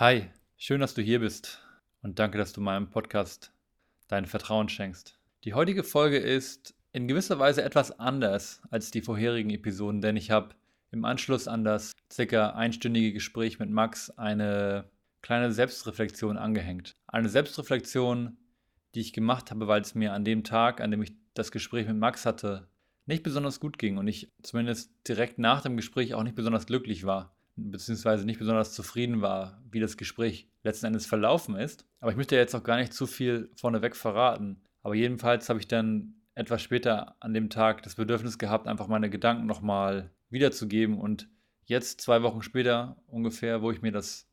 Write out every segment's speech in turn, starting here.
Hi, schön, dass du hier bist und danke, dass du meinem Podcast dein Vertrauen schenkst. Die heutige Folge ist in gewisser Weise etwas anders als die vorherigen Episoden, denn ich habe im Anschluss an das circa einstündige Gespräch mit Max eine kleine Selbstreflexion angehängt. Eine Selbstreflexion, die ich gemacht habe, weil es mir an dem Tag, an dem ich das Gespräch mit Max hatte, nicht besonders gut ging und ich zumindest direkt nach dem Gespräch auch nicht besonders glücklich war beziehungsweise nicht besonders zufrieden war, wie das Gespräch letzten Endes verlaufen ist. Aber ich möchte jetzt auch gar nicht zu viel vorneweg verraten. Aber jedenfalls habe ich dann etwas später an dem Tag das Bedürfnis gehabt, einfach meine Gedanken nochmal wiederzugeben. Und jetzt, zwei Wochen später ungefähr, wo ich mir das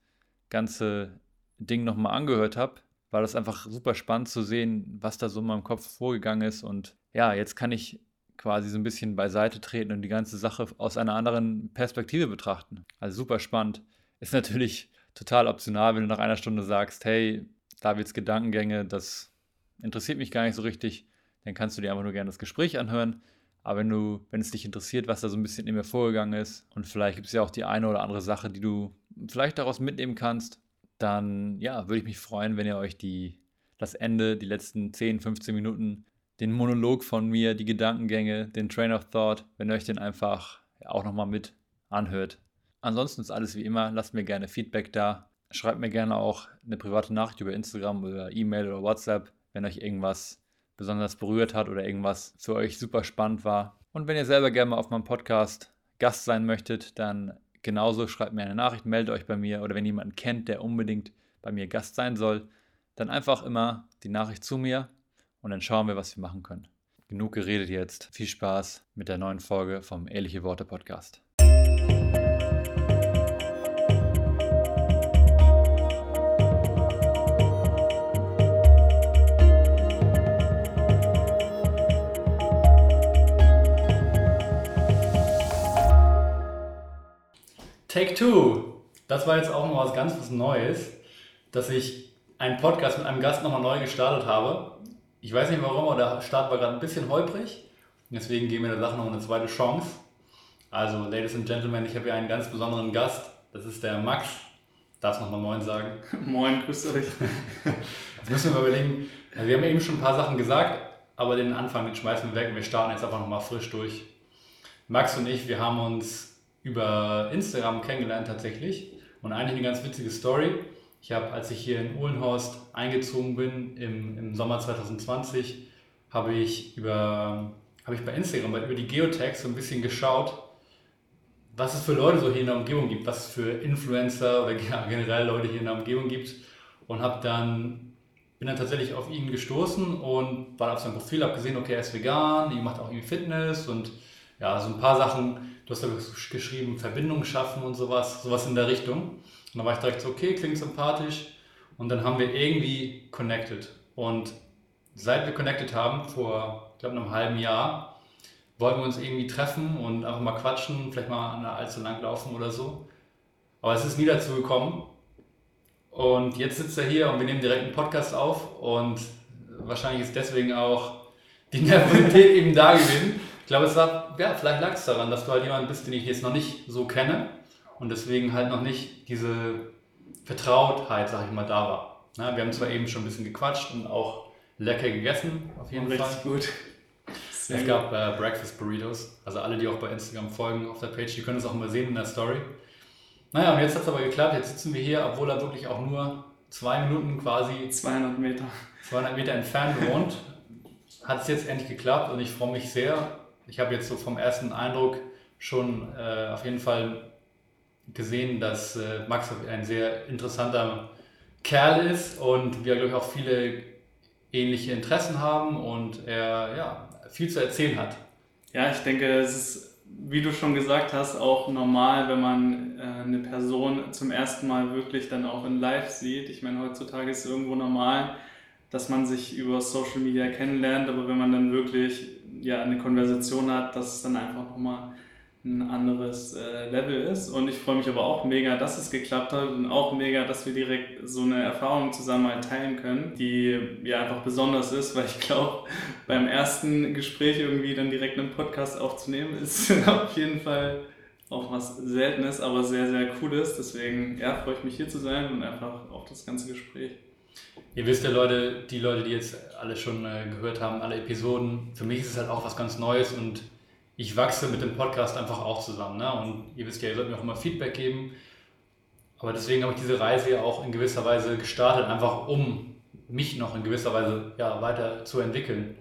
ganze Ding nochmal angehört habe, war das einfach super spannend zu sehen, was da so in meinem Kopf vorgegangen ist. Und ja, jetzt kann ich quasi so ein bisschen beiseite treten und die ganze Sache aus einer anderen Perspektive betrachten. Also super spannend. Ist natürlich total optional, wenn du nach einer Stunde sagst, hey, Davids Gedankengänge, das interessiert mich gar nicht so richtig, dann kannst du dir einfach nur gerne das Gespräch anhören. Aber wenn du, wenn es dich interessiert, was da so ein bisschen in mir vorgegangen ist und vielleicht gibt es ja auch die eine oder andere Sache, die du vielleicht daraus mitnehmen kannst, dann ja, würde ich mich freuen, wenn ihr euch die, das Ende, die letzten 10, 15 Minuten den Monolog von mir, die Gedankengänge, den Train of Thought, wenn ihr euch den einfach auch nochmal mit anhört. Ansonsten ist alles wie immer, lasst mir gerne Feedback da. Schreibt mir gerne auch eine private Nachricht über Instagram oder E-Mail oder WhatsApp, wenn euch irgendwas besonders berührt hat oder irgendwas für euch super spannend war. Und wenn ihr selber gerne mal auf meinem Podcast Gast sein möchtet, dann genauso schreibt mir eine Nachricht, meldet euch bei mir oder wenn jemanden kennt, der unbedingt bei mir Gast sein soll, dann einfach immer die Nachricht zu mir und dann schauen wir, was wir machen können. Genug geredet jetzt. Viel Spaß mit der neuen Folge vom Ehrliche Worte Podcast. Take Two. Das war jetzt auch noch was ganz was Neues, dass ich einen Podcast mit einem Gast nochmal neu gestartet habe. Ich weiß nicht warum, aber der Start war gerade ein bisschen holprig. Deswegen geben wir der Sache noch eine zweite Chance. Also, Ladies and Gentlemen, ich habe hier einen ganz besonderen Gast. Das ist der Max. Darfst nochmal Moin sagen? Moin, grüß euch. Jetzt müssen wir mal überlegen. Also wir haben eben schon ein paar Sachen gesagt, aber den Anfang den schmeißen wir weg und wir starten jetzt einfach nochmal frisch durch. Max und ich, wir haben uns über Instagram kennengelernt tatsächlich. Und eigentlich eine ganz witzige Story. Ich habe, als ich hier in Uhlenhorst eingezogen bin im, im Sommer 2020, habe ich, über, habe ich bei Instagram über die Geotags so ein bisschen geschaut, was es für Leute so hier in der Umgebung gibt, was es für Influencer oder generell Leute hier in der Umgebung gibt und habe dann bin dann tatsächlich auf ihn gestoßen und war auf seinem Profil, habe gesehen, okay, er ist vegan, er macht auch irgendwie Fitness und ja, so ein paar Sachen, du hast ja geschrieben, Verbindungen schaffen und sowas, sowas in der Richtung. Und dann war ich direkt so, okay, klingt sympathisch. Und dann haben wir irgendwie connected. Und seit wir connected haben, vor, ich glaube, einem halben Jahr, wollten wir uns irgendwie treffen und einfach mal quatschen, vielleicht mal an der allzu lang laufen oder so. Aber es ist nie dazu gekommen. Und jetzt sitzt er hier und wir nehmen direkt einen Podcast auf und wahrscheinlich ist deswegen auch die Nervosität eben da gewesen. Ich glaube, es war, ja, vielleicht lag es daran, dass du halt jemand bist, den ich jetzt noch nicht so kenne und deswegen halt noch nicht diese Vertrautheit, sag ich mal, da war. Ja, wir haben zwar eben schon ein bisschen gequatscht und auch lecker gegessen, auf jeden Fall. Richtig gut. Sehr es gab äh, Breakfast Burritos. Also alle, die auch bei Instagram folgen auf der Page, die können es auch mal sehen in der Story. Naja, und jetzt hat es aber geklappt. Jetzt sitzen wir hier, obwohl er wirklich auch nur zwei Minuten quasi... 200 Meter. 200 Meter entfernt wohnt. hat es jetzt endlich geklappt und ich freue mich sehr. Ich habe jetzt so vom ersten Eindruck schon äh, auf jeden Fall gesehen, dass äh, Max ein sehr interessanter Kerl ist und wir, glaube ich, auch viele ähnliche Interessen haben und er ja, viel zu erzählen hat. Ja, ich denke, es ist, wie du schon gesagt hast, auch normal, wenn man äh, eine Person zum ersten Mal wirklich dann auch in Live sieht. Ich meine, heutzutage ist es irgendwo normal, dass man sich über Social Media kennenlernt, aber wenn man dann wirklich ja, eine Konversation hat, dass es dann einfach nochmal ein anderes äh, Level ist. Und ich freue mich aber auch mega, dass es geklappt hat und auch mega, dass wir direkt so eine Erfahrung zusammen mal teilen können, die ja einfach besonders ist, weil ich glaube, beim ersten Gespräch irgendwie dann direkt einen Podcast aufzunehmen, ist auf jeden Fall auf was Seltenes, aber sehr, sehr Cooles. Deswegen ja, freue ich mich hier zu sein und einfach auf das ganze Gespräch. Ihr wisst ja, Leute, die Leute, die jetzt alle schon äh, gehört haben, alle Episoden, für mich ist es halt auch was ganz Neues und ich wachse mit dem Podcast einfach auch zusammen. Ne? Und ihr wisst ja, ihr sollt mir auch immer Feedback geben. Aber deswegen habe ich diese Reise ja auch in gewisser Weise gestartet, einfach um mich noch in gewisser Weise ja, weiter zu entwickeln.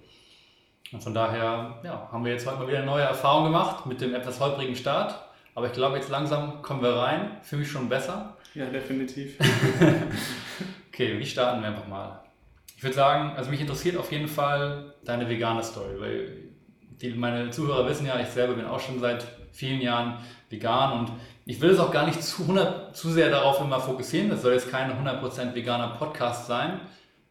Und von daher ja, haben wir jetzt heute mal wieder eine neue Erfahrung gemacht mit dem etwas holprigen Start. Aber ich glaube, jetzt langsam kommen wir rein. Für mich schon besser. Ja, definitiv. okay, wie starten wir einfach mal? Ich würde sagen, also mich interessiert auf jeden Fall deine vegane Story, weil die, meine Zuhörer wissen ja, ich selber bin auch schon seit vielen Jahren vegan und ich will es auch gar nicht zu, 100, zu sehr darauf immer fokussieren. Das soll jetzt kein 100% veganer Podcast sein,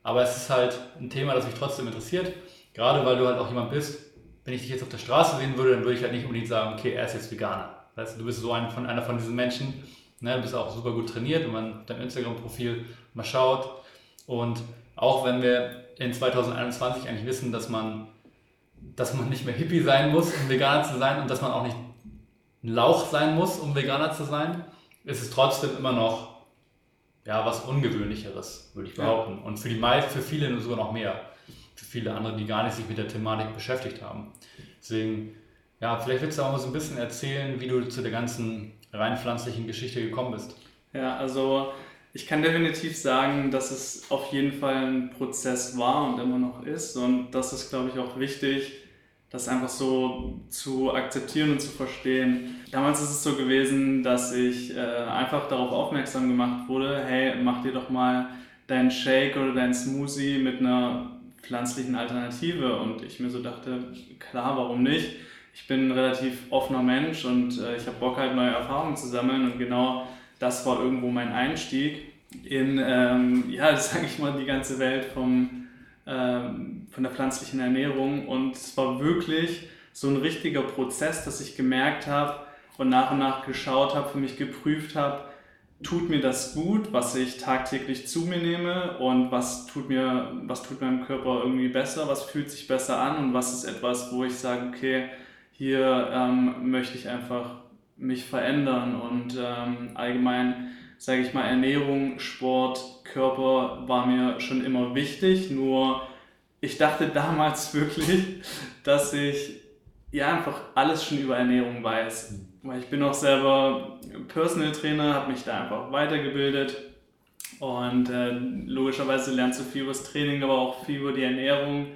aber es ist halt ein Thema, das mich trotzdem interessiert. Gerade weil du halt auch jemand bist, wenn ich dich jetzt auf der Straße sehen würde, dann würde ich halt nicht unbedingt sagen, okay, er ist jetzt Veganer. Das heißt, du bist so ein, von, einer von diesen Menschen, ne, du bist auch super gut trainiert, wenn man dein Instagram-Profil mal schaut. Und auch wenn wir in 2021 eigentlich wissen, dass man, dass man nicht mehr Hippie sein muss, um Veganer zu sein und dass man auch nicht ein Lauch sein muss, um Veganer zu sein, ist es trotzdem immer noch ja, was Ungewöhnlicheres, würde ich behaupten. Ja. Und für die meisten, für viele sogar noch mehr. Für viele andere, die gar nicht sich mit der Thematik beschäftigt haben. Deswegen ja, vielleicht willst du auch mal so ein bisschen erzählen, wie du zu der ganzen rein pflanzlichen Geschichte gekommen bist. Ja, also ich kann definitiv sagen, dass es auf jeden Fall ein Prozess war und immer noch ist. Und das ist, glaube ich, auch wichtig, das einfach so zu akzeptieren und zu verstehen. Damals ist es so gewesen, dass ich äh, einfach darauf aufmerksam gemacht wurde, hey, mach dir doch mal deinen Shake oder deinen Smoothie mit einer pflanzlichen Alternative. Und ich mir so dachte, klar, warum nicht? ich bin ein relativ offener Mensch und äh, ich habe Bock halt neue Erfahrungen zu sammeln und genau das war irgendwo mein Einstieg in, ähm, ja, sage ich mal, die ganze Welt vom, ähm, von der pflanzlichen Ernährung. Und es war wirklich so ein richtiger Prozess, dass ich gemerkt habe und nach und nach geschaut habe, für mich geprüft habe, tut mir das gut, was ich tagtäglich zu mir nehme und was tut mir, was tut meinem Körper irgendwie besser, was fühlt sich besser an und was ist etwas, wo ich sage, okay, hier ähm, möchte ich einfach mich verändern und ähm, allgemein, sage ich mal, Ernährung, Sport, Körper war mir schon immer wichtig, nur ich dachte damals wirklich, dass ich ja einfach alles schon über Ernährung weiß. Weil ich bin auch selber Personal Trainer, habe mich da einfach weitergebildet und äh, logischerweise lernst du viel über das Training, aber auch viel über die Ernährung.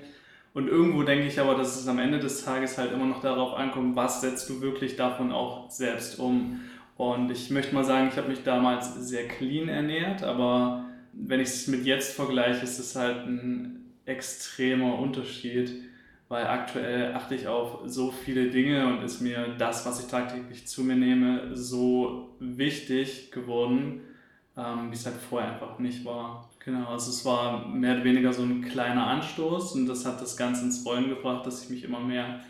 Und irgendwo denke ich aber, dass es am Ende des Tages halt immer noch darauf ankommt, was setzt du wirklich davon auch selbst um. Und ich möchte mal sagen, ich habe mich damals sehr clean ernährt, aber wenn ich es mit jetzt vergleiche, ist es halt ein extremer Unterschied, weil aktuell achte ich auf so viele Dinge und ist mir das, was ich tagtäglich zu mir nehme, so wichtig geworden, ähm, wie es halt vorher einfach nicht war. Genau, also es war mehr oder weniger so ein kleiner Anstoß und das hat das Ganze ins Rollen gebracht, dass ich mich immer mehr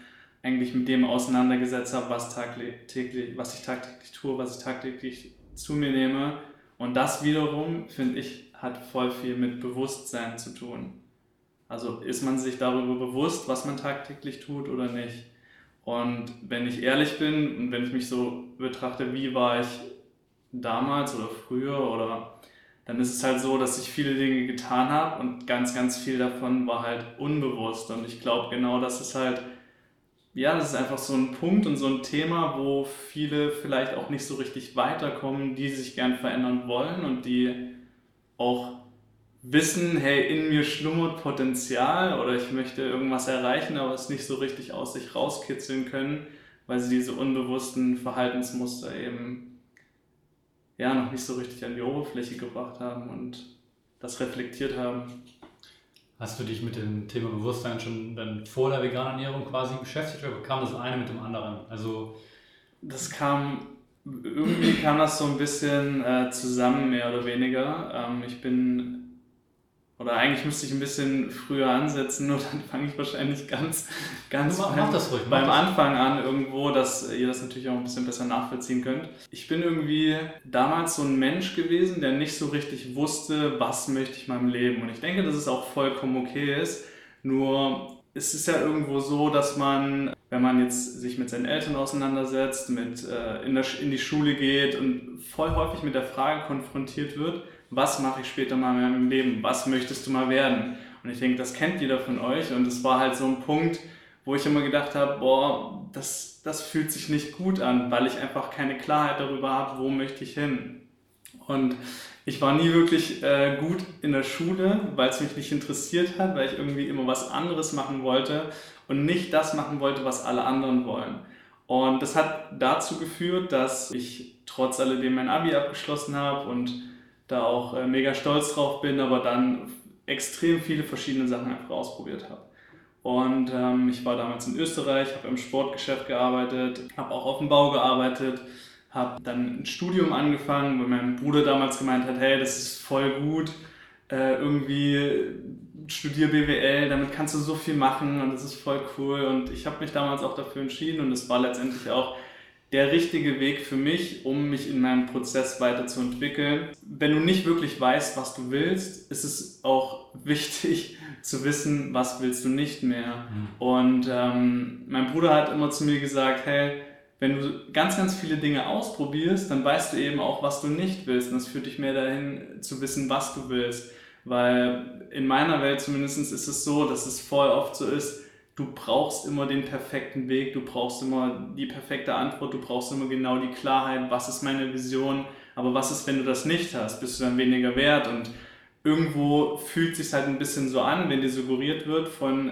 eigentlich mit dem auseinandergesetzt habe, was, tagtäglich, was ich tagtäglich tue, was ich tagtäglich zu mir nehme. Und das wiederum, finde ich, hat voll viel mit Bewusstsein zu tun. Also ist man sich darüber bewusst, was man tagtäglich tut oder nicht. Und wenn ich ehrlich bin und wenn ich mich so betrachte, wie war ich damals oder früher oder dann ist es halt so, dass ich viele Dinge getan habe und ganz, ganz viel davon war halt unbewusst. Und ich glaube genau, das ist halt, ja, das ist einfach so ein Punkt und so ein Thema, wo viele vielleicht auch nicht so richtig weiterkommen, die sich gern verändern wollen und die auch wissen, hey, in mir schlummert Potenzial oder ich möchte irgendwas erreichen, aber es nicht so richtig aus sich rauskitzeln können, weil sie diese unbewussten Verhaltensmuster eben ja, noch nicht so richtig an die Oberfläche gebracht haben und das reflektiert haben. Hast du dich mit dem Thema Bewusstsein schon dann vor der veganen Ernährung quasi beschäftigt oder kam das eine mit dem anderen? Also das kam irgendwie kam das so ein bisschen äh, zusammen mehr oder weniger. Ähm, ich bin oder eigentlich müsste ich ein bisschen früher ansetzen, nur dann fange ich wahrscheinlich ganz, ganz mach, beim, mach ruhig, beim Anfang an irgendwo, dass ihr das natürlich auch ein bisschen besser nachvollziehen könnt. Ich bin irgendwie damals so ein Mensch gewesen, der nicht so richtig wusste, was möchte ich in meinem Leben. Und ich denke, dass es auch vollkommen okay ist. Nur es ist ja irgendwo so, dass man, wenn man jetzt sich mit seinen Eltern auseinandersetzt, mit äh, in, der, in die Schule geht und voll häufig mit der Frage konfrontiert wird, was mache ich später mal in meinem Leben? Was möchtest du mal werden? Und ich denke, das kennt jeder von euch und es war halt so ein Punkt, wo ich immer gedacht habe, boah, das, das fühlt sich nicht gut an, weil ich einfach keine Klarheit darüber habe, wo möchte ich hin. Und ich war nie wirklich äh, gut in der Schule, weil es mich nicht interessiert hat, weil ich irgendwie immer was anderes machen wollte und nicht das machen wollte, was alle anderen wollen. Und das hat dazu geführt, dass ich trotz alledem mein Abi abgeschlossen habe und da auch äh, mega stolz drauf bin, aber dann extrem viele verschiedene Sachen einfach ausprobiert habe. Und ähm, ich war damals in Österreich, habe im Sportgeschäft gearbeitet, habe auch auf dem Bau gearbeitet, habe dann ein Studium angefangen, weil mein Bruder damals gemeint hat, hey, das ist voll gut, äh, irgendwie studier BWL, damit kannst du so viel machen und das ist voll cool. Und ich habe mich damals auch dafür entschieden und es war letztendlich auch der richtige Weg für mich, um mich in meinem Prozess weiterzuentwickeln. Wenn du nicht wirklich weißt, was du willst, ist es auch wichtig zu wissen, was willst du nicht mehr. Mhm. Und ähm, mein Bruder hat immer zu mir gesagt, hey, wenn du ganz, ganz viele Dinge ausprobierst, dann weißt du eben auch, was du nicht willst. Und das führt dich mehr dahin, zu wissen, was du willst. Weil in meiner Welt zumindest ist es so, dass es voll oft so ist, du brauchst immer den perfekten Weg, du brauchst immer die perfekte Antwort, du brauchst immer genau die Klarheit, was ist meine Vision, aber was ist, wenn du das nicht hast? Bist du dann weniger wert? Und irgendwo fühlt sich halt ein bisschen so an, wenn dir suggeriert wird von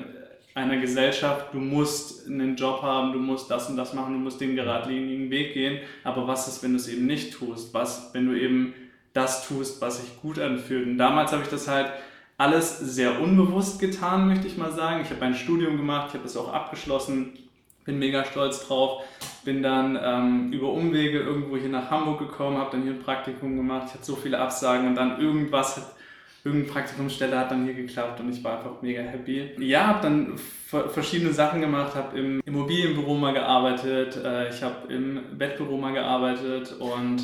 einer Gesellschaft, du musst einen Job haben, du musst das und das machen, du musst den geradlinigen Weg gehen. Aber was ist, wenn du es eben nicht tust? Was, wenn du eben das tust, was sich gut anfühlt? Und damals habe ich das halt alles sehr unbewusst getan, möchte ich mal sagen. Ich habe ein Studium gemacht, ich habe es auch abgeschlossen, bin mega stolz drauf. Bin dann ähm, über Umwege irgendwo hier nach Hamburg gekommen, habe dann hier ein Praktikum gemacht. Ich hatte so viele Absagen und dann irgendwas irgendeine Praktikumsstelle hat dann hier geklappt und ich war einfach mega happy. Ja, habe dann verschiedene Sachen gemacht, habe im Immobilienbüro mal gearbeitet, äh, ich habe im Bettbüro mal gearbeitet und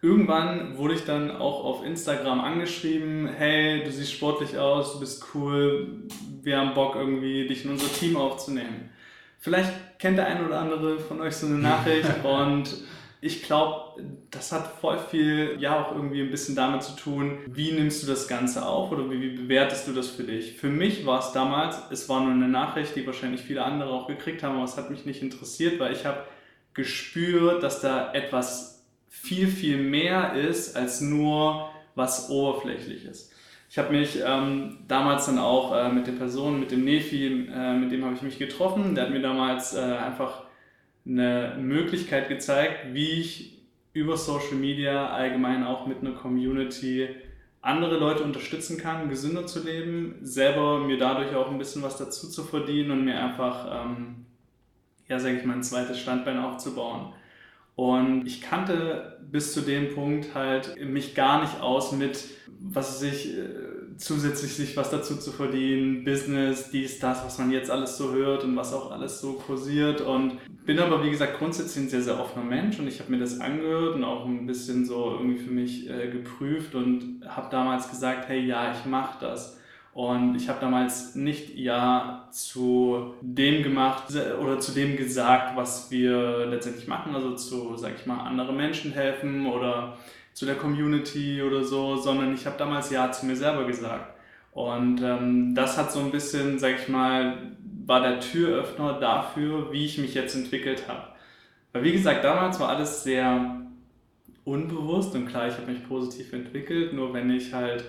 irgendwann wurde ich dann auch auf Instagram angeschrieben, hey, du siehst sportlich aus, du bist cool, wir haben Bock irgendwie, dich in unser Team aufzunehmen. Vielleicht kennt der ein oder andere von euch so eine Nachricht und ich glaube, das hat voll viel, ja, auch irgendwie ein bisschen damit zu tun, wie nimmst du das Ganze auf oder wie, wie bewertest du das für dich? Für mich war es damals, es war nur eine Nachricht, die wahrscheinlich viele andere auch gekriegt haben, aber es hat mich nicht interessiert, weil ich habe gespürt, dass da etwas viel, viel mehr ist als nur was Oberflächliches. Ich habe mich ähm, damals dann auch äh, mit der Person, mit dem Nefi, äh, mit dem habe ich mich getroffen. Der hat mir damals äh, einfach eine Möglichkeit gezeigt, wie ich über Social Media allgemein auch mit einer Community andere Leute unterstützen kann, gesünder zu leben, selber mir dadurch auch ein bisschen was dazu zu verdienen und mir einfach, ähm, ja, sage ich mal, ein zweites Standbein aufzubauen. Und ich kannte bis zu dem Punkt halt mich gar nicht aus mit, was sich äh, zusätzlich sich was dazu zu verdienen, Business, dies, das, was man jetzt alles so hört und was auch alles so kursiert. Und bin aber, wie gesagt, grundsätzlich ein sehr, sehr offener Mensch und ich habe mir das angehört und auch ein bisschen so irgendwie für mich äh, geprüft und habe damals gesagt, hey, ja, ich mache das. Und ich habe damals nicht Ja zu dem gemacht oder zu dem gesagt, was wir letztendlich machen, also zu, sag ich mal, anderen Menschen helfen oder zu der Community oder so, sondern ich habe damals Ja zu mir selber gesagt. Und ähm, das hat so ein bisschen, sag ich mal, war der Türöffner dafür, wie ich mich jetzt entwickelt habe. Weil wie gesagt, damals war alles sehr unbewusst und klar, ich habe mich positiv entwickelt, nur wenn ich halt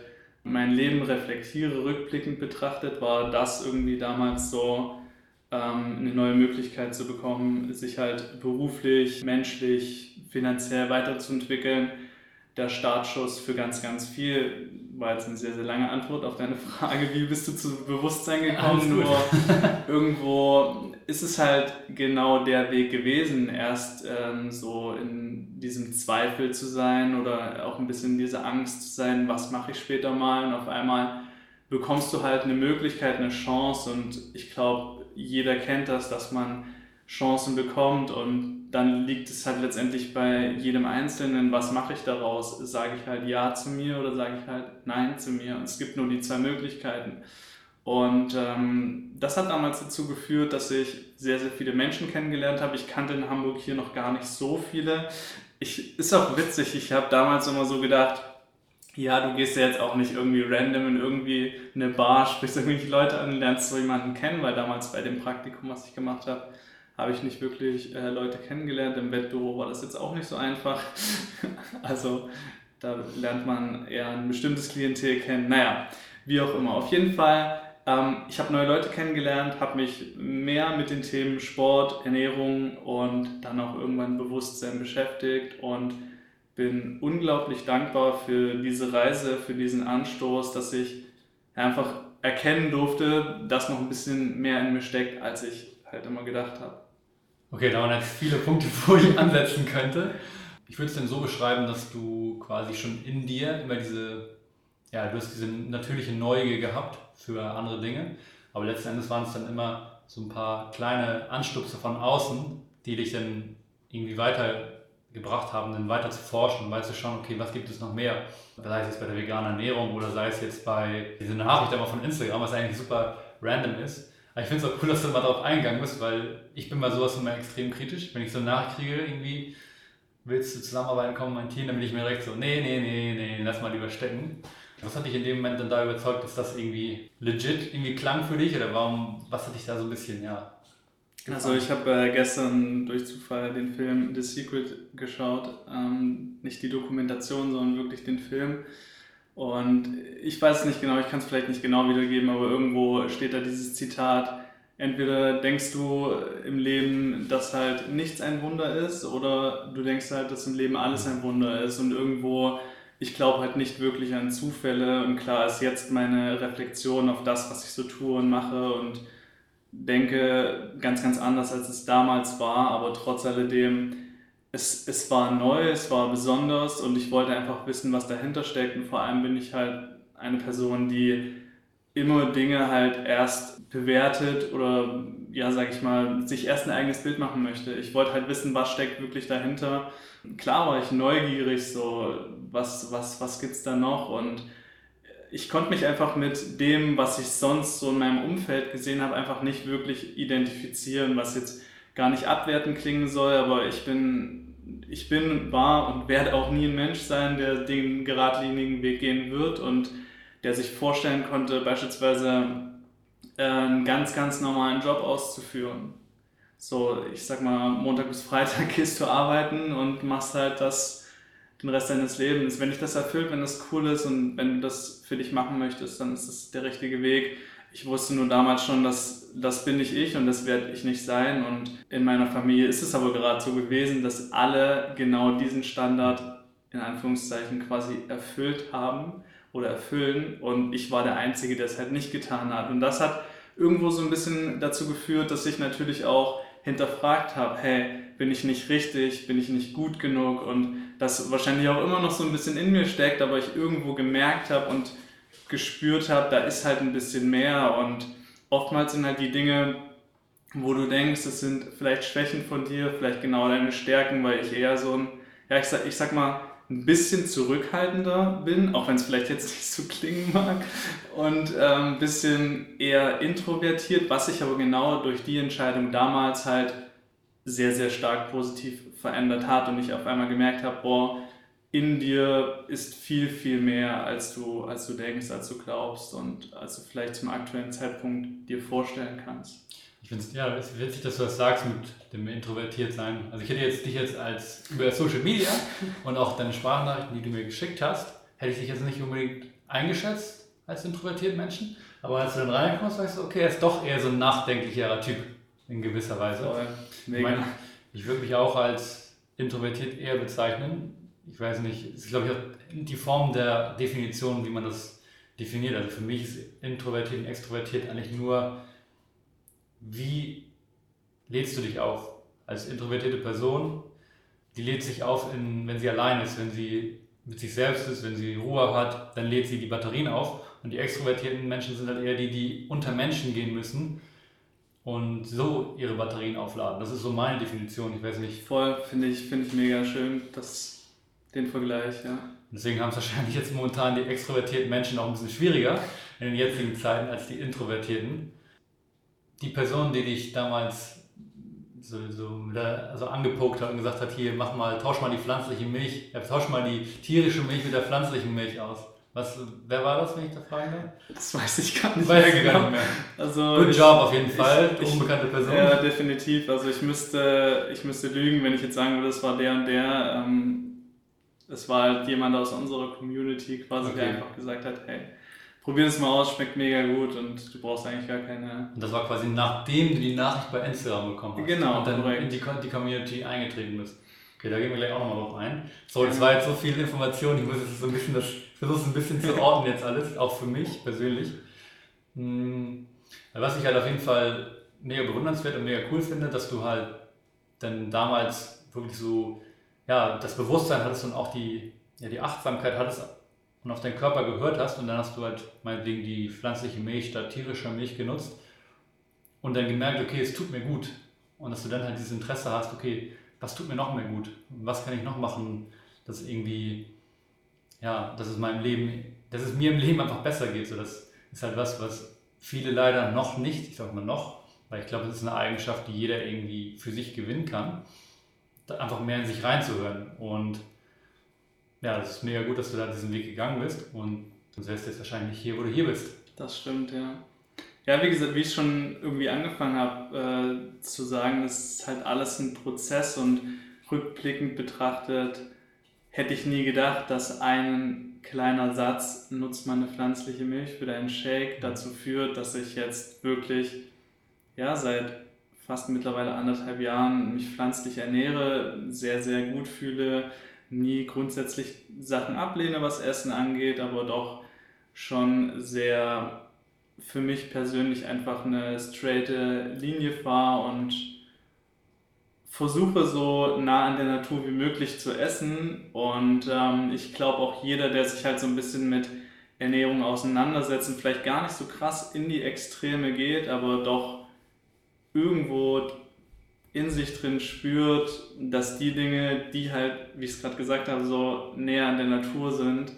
mein Leben reflektiere, rückblickend betrachtet, war das irgendwie damals so ähm, eine neue Möglichkeit zu bekommen, sich halt beruflich, menschlich, finanziell weiterzuentwickeln der Startschuss für ganz, ganz viel. War jetzt eine sehr, sehr lange Antwort auf deine Frage, wie bist du zu Bewusstsein gekommen? Nur irgendwo ist es halt genau der Weg gewesen, erst ähm, so in diesem Zweifel zu sein oder auch ein bisschen diese Angst zu sein, was mache ich später mal? Und auf einmal bekommst du halt eine Möglichkeit, eine Chance und ich glaube, jeder kennt das, dass man Chancen bekommt und dann liegt es halt letztendlich bei jedem Einzelnen, was mache ich daraus? Sage ich halt Ja zu mir oder sage ich halt Nein zu mir? Und es gibt nur die zwei Möglichkeiten. Und ähm, das hat damals dazu geführt, dass ich sehr, sehr viele Menschen kennengelernt habe. Ich kannte in Hamburg hier noch gar nicht so viele. Ich, ist auch witzig, ich habe damals immer so gedacht, ja, du gehst ja jetzt auch nicht irgendwie random in irgendwie eine Bar, sprichst irgendwelche Leute an, lernst so jemanden kennen, weil damals bei dem Praktikum, was ich gemacht habe, habe ich nicht wirklich äh, Leute kennengelernt. Im Wettbüro war das jetzt auch nicht so einfach. also da lernt man eher ein bestimmtes Klientel kennen. Naja, wie auch immer. Auf jeden Fall, ähm, ich habe neue Leute kennengelernt, habe mich mehr mit den Themen Sport, Ernährung und dann auch irgendwann Bewusstsein beschäftigt und bin unglaublich dankbar für diese Reise, für diesen Anstoß, dass ich einfach erkennen durfte, dass noch ein bisschen mehr in mir steckt, als ich halt immer gedacht habe. Okay, da waren jetzt viele Punkte, wo ich ansetzen könnte. Ich würde es denn so beschreiben, dass du quasi schon in dir immer diese, ja, du hast diese natürliche Neugier gehabt für andere Dinge, aber letzten Endes waren es dann immer so ein paar kleine Anstupse von außen, die dich dann irgendwie weitergebracht haben, dann weiter zu forschen und weißt du schon, okay, was gibt es noch mehr? Sei es jetzt bei der veganen Ernährung oder sei es jetzt bei dieser Nachricht aber von Instagram, was eigentlich super random ist. Aber ich finde es auch cool, dass du mal darauf eingegangen bist, weil ich bin bei sowas immer extrem kritisch. Wenn ich so eine Nachricht kriege, irgendwie, willst du zusammenarbeiten, kommentieren, dann bin ich mir direkt so, nee, nee, nee, nee, lass mal lieber stecken. Was hat dich in dem Moment dann da überzeugt, dass das irgendwie legit irgendwie klang für dich oder warum, was hat dich da so ein bisschen, ja, also ich habe äh, gestern durch Zufall den Film The Secret geschaut, ähm, nicht die Dokumentation, sondern wirklich den Film. Und ich weiß es nicht genau, ich kann es vielleicht nicht genau wiedergeben, aber irgendwo steht da dieses Zitat, entweder denkst du im Leben, dass halt nichts ein Wunder ist, oder du denkst halt, dass im Leben alles ein Wunder ist. Und irgendwo, ich glaube halt nicht wirklich an Zufälle. Und klar ist jetzt meine Reflexion auf das, was ich so tue und mache und denke ganz, ganz anders, als es damals war. Aber trotz alledem es, es war neu, es war besonders und ich wollte einfach wissen, was dahinter steckt. Und vor allem bin ich halt eine Person, die immer Dinge halt erst bewertet oder, ja, sag ich mal, sich erst ein eigenes Bild machen möchte. Ich wollte halt wissen, was steckt wirklich dahinter. Klar war ich neugierig, so, was, was, was gibt's da noch und ich konnte mich einfach mit dem, was ich sonst so in meinem Umfeld gesehen habe, einfach nicht wirklich identifizieren, was jetzt gar nicht abwertend klingen soll, aber ich bin, ich bin, war und werde auch nie ein Mensch sein, der den geradlinigen Weg gehen wird und der sich vorstellen konnte, beispielsweise äh, einen ganz, ganz normalen Job auszuführen. So, ich sag mal, Montag bis Freitag gehst du arbeiten und machst halt das den Rest deines Lebens. Wenn dich das erfüllt, wenn das cool ist und wenn du das für dich machen möchtest, dann ist das der richtige Weg. Ich wusste nur damals schon, dass das bin nicht ich und das werde ich nicht sein. Und in meiner Familie ist es aber gerade so gewesen, dass alle genau diesen Standard in Anführungszeichen quasi erfüllt haben oder erfüllen. Und ich war der Einzige, der es halt nicht getan hat. Und das hat irgendwo so ein bisschen dazu geführt, dass ich natürlich auch hinterfragt habe, hey, bin ich nicht richtig, bin ich nicht gut genug und das wahrscheinlich auch immer noch so ein bisschen in mir steckt, aber ich irgendwo gemerkt habe und gespürt habe, da ist halt ein bisschen mehr und oftmals sind halt die Dinge, wo du denkst, es sind vielleicht Schwächen von dir, vielleicht genau deine Stärken, weil ich eher so ein, ja, ich sag, ich sag mal, ein bisschen zurückhaltender bin, auch wenn es vielleicht jetzt nicht so klingen mag, und äh, ein bisschen eher introvertiert, was sich aber genau durch die Entscheidung damals halt sehr, sehr stark positiv verändert hat und ich auf einmal gemerkt habe, boah, in dir ist viel, viel mehr, als du, als du denkst, als du glaubst und als du vielleicht zum aktuellen Zeitpunkt dir vorstellen kannst. Ich finde es ja, witzig, dass du das sagst mit dem Introvertiertsein. Also ich hätte jetzt dich jetzt als über Social Media und auch deine Sprachnachrichten, die du mir geschickt hast, hätte ich dich jetzt nicht unbedingt eingeschätzt als introvertierten Menschen. Aber als du dann reinkommst, weißt du, okay, er ist doch eher so ein nachdenklicherer Typ in gewisser Weise. Voll. Ich, meine, ich würde mich auch als introvertiert eher bezeichnen ich weiß nicht, ist glaube ich auch die Form der Definition, wie man das definiert. Also für mich ist introvertiert und extrovertiert eigentlich nur, wie lädst du dich auf? Als introvertierte Person, die lädt sich auf, in, wenn sie allein ist, wenn sie mit sich selbst ist, wenn sie Ruhe hat, dann lädt sie die Batterien auf. Und die extrovertierten Menschen sind halt eher die, die unter Menschen gehen müssen und so ihre Batterien aufladen. Das ist so meine Definition. Ich weiß nicht. Voll, finde ich, finde ich mega schön. Das den Vergleich, ja. Deswegen haben es wahrscheinlich jetzt momentan die extrovertierten Menschen auch ein bisschen schwieriger in den jetzigen Zeiten als die introvertierten. Die Person, die dich damals so, so also angepokt hat und gesagt hat, hier mach mal, tausch mal die pflanzliche Milch, ja, tausch mal die tierische Milch mit der pflanzlichen Milch aus. Was, wer war das, wenn ich da fragen darf? Das weiß ich gar nicht. Weitergegangen mehr. Also Good ich, Job auf jeden Fall, ich, unbekannte Person. Ja, definitiv. Also ich müsste, ich müsste lügen, wenn ich jetzt sagen würde, es war der und der. Ähm, es war halt jemand aus unserer Community quasi, okay. der einfach gesagt hat, hey, probier das mal aus, schmeckt mega gut und du brauchst eigentlich gar keine. Und das war quasi nachdem du die Nachricht bei Instagram bekommen hast. Genau. Und dann korrekt. in die, die Community eingetreten bist. Okay, da gehen wir gleich auch nochmal drauf ein. So, es war jetzt so viel Information, ich muss jetzt so ein bisschen das, versuche ein bisschen zu ordnen jetzt alles, auch für mich persönlich. Hm, was ich halt auf jeden Fall mega bewundernswert und mega cool finde, dass du halt dann damals wirklich so, ja, das Bewusstsein hattest und auch die, ja, die Achtsamkeit hattest und auf deinen Körper gehört hast und dann hast du halt meinetwegen die pflanzliche Milch statt tierischer Milch genutzt und dann gemerkt, okay, es tut mir gut. Und dass du dann halt dieses Interesse hast, okay, was tut mir noch mehr gut? Was kann ich noch machen, dass irgendwie, ja, dass es meinem Leben, dass es mir im Leben einfach besser geht. So, das ist halt was, was viele leider noch nicht, ich sag mal noch, weil ich glaube, es ist eine Eigenschaft, die jeder irgendwie für sich gewinnen kann, einfach mehr in sich reinzuhören. Und ja, das ist mega gut, dass du da diesen Weg gegangen bist und du jetzt wahrscheinlich nicht hier, wo du hier bist. Das stimmt, ja. Ja, wie gesagt, wie ich schon irgendwie angefangen habe äh, zu sagen, das ist halt alles ein Prozess und rückblickend betrachtet hätte ich nie gedacht, dass ein kleiner Satz, nutzt man eine pflanzliche Milch für deinen Shake, dazu führt, dass ich jetzt wirklich ja, seit fast mittlerweile anderthalb Jahren mich pflanzlich ernähre, sehr, sehr gut fühle, nie grundsätzlich Sachen ablehne, was Essen angeht, aber doch schon sehr für mich persönlich einfach eine straighte Linie fahre und versuche so nah an der Natur wie möglich zu essen. Und ähm, ich glaube auch jeder, der sich halt so ein bisschen mit Ernährung auseinandersetzt und vielleicht gar nicht so krass in die Extreme geht, aber doch irgendwo in sich drin spürt, dass die Dinge, die halt, wie ich es gerade gesagt habe, so näher an der Natur sind,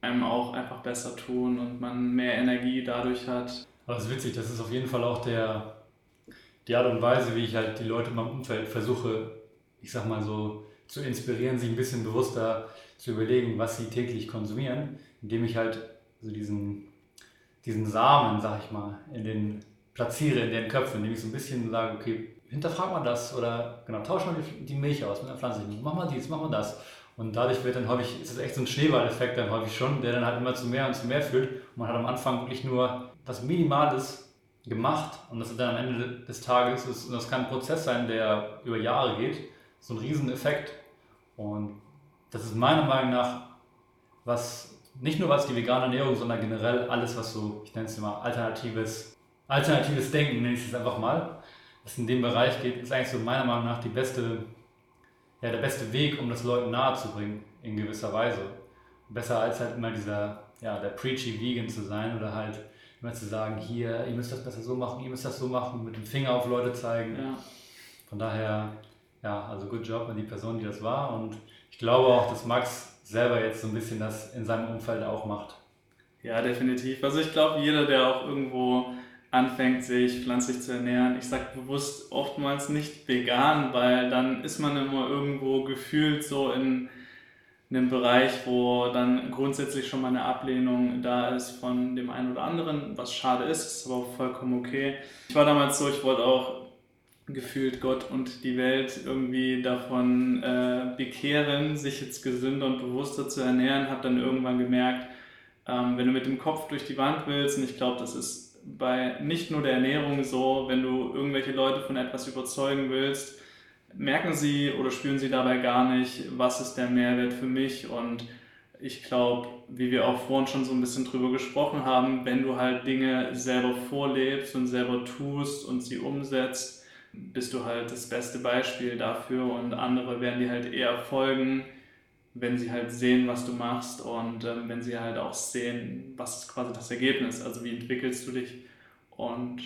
einem auch einfach besser tun und man mehr Energie dadurch hat. Aber das ist witzig, das ist auf jeden Fall auch der, die Art und Weise, wie ich halt die Leute in meinem Umfeld versuche, ich sag mal so, zu inspirieren, sich ein bisschen bewusster zu überlegen, was sie täglich konsumieren, indem ich halt so diesen, diesen Samen, sag ich mal, in den platziere in den Köpfen, indem ich so ein bisschen sage, okay, hinterfrag mal das oder genau, tausch mal die Milch aus mit einer Pflanze, mach mal dies, mach mal das. Und dadurch wird dann häufig, ist es echt so ein Schneeballeffekt dann häufig schon, der dann halt immer zu mehr und zu mehr führt. Und man hat am Anfang wirklich nur was Minimales gemacht und das ist dann am Ende des Tages, ist, und das kann ein Prozess sein, der über Jahre geht, so ein Rieseneffekt. Und das ist meiner Meinung nach, was nicht nur was die vegane Ernährung, sondern generell alles, was so, ich nenne es immer alternatives, alternatives Denken, nenne ich es einfach mal, was in dem Bereich geht, ist eigentlich so meiner Meinung nach die beste ja, der beste Weg, um das Leuten nahezubringen, in gewisser Weise. Besser als halt immer dieser, ja, der preachy Vegan zu sein oder halt immer zu sagen, hier, ihr müsst das besser so machen, ihr müsst das so machen, mit dem Finger auf Leute zeigen. Ja. Von daher, ja, also good job an die Person, die das war und ich glaube auch, dass Max selber jetzt so ein bisschen das in seinem Umfeld auch macht. Ja, definitiv. Also ich glaube, jeder, der auch irgendwo anfängt, sich pflanzlich zu ernähren. Ich sage bewusst oftmals nicht vegan, weil dann ist man immer irgendwo gefühlt so in einem Bereich, wo dann grundsätzlich schon mal eine Ablehnung da ist von dem einen oder anderen, was schade ist, ist aber vollkommen okay. Ich war damals so, ich wollte auch gefühlt Gott und die Welt irgendwie davon äh, bekehren, sich jetzt gesünder und bewusster zu ernähren, habe dann irgendwann gemerkt, ähm, wenn du mit dem Kopf durch die Wand willst, und ich glaube, das ist bei nicht nur der Ernährung so, wenn du irgendwelche Leute von etwas überzeugen willst, merken sie oder spüren sie dabei gar nicht, was ist der Mehrwert für mich? Und ich glaube, wie wir auch vorhin schon so ein bisschen drüber gesprochen haben, wenn du halt Dinge selber vorlebst und selber tust und sie umsetzt, bist du halt das beste Beispiel dafür und andere werden dir halt eher folgen, wenn sie halt sehen, was du machst und ähm, wenn sie halt auch sehen, was ist quasi das Ergebnis, also wie entwickelst du dich. Und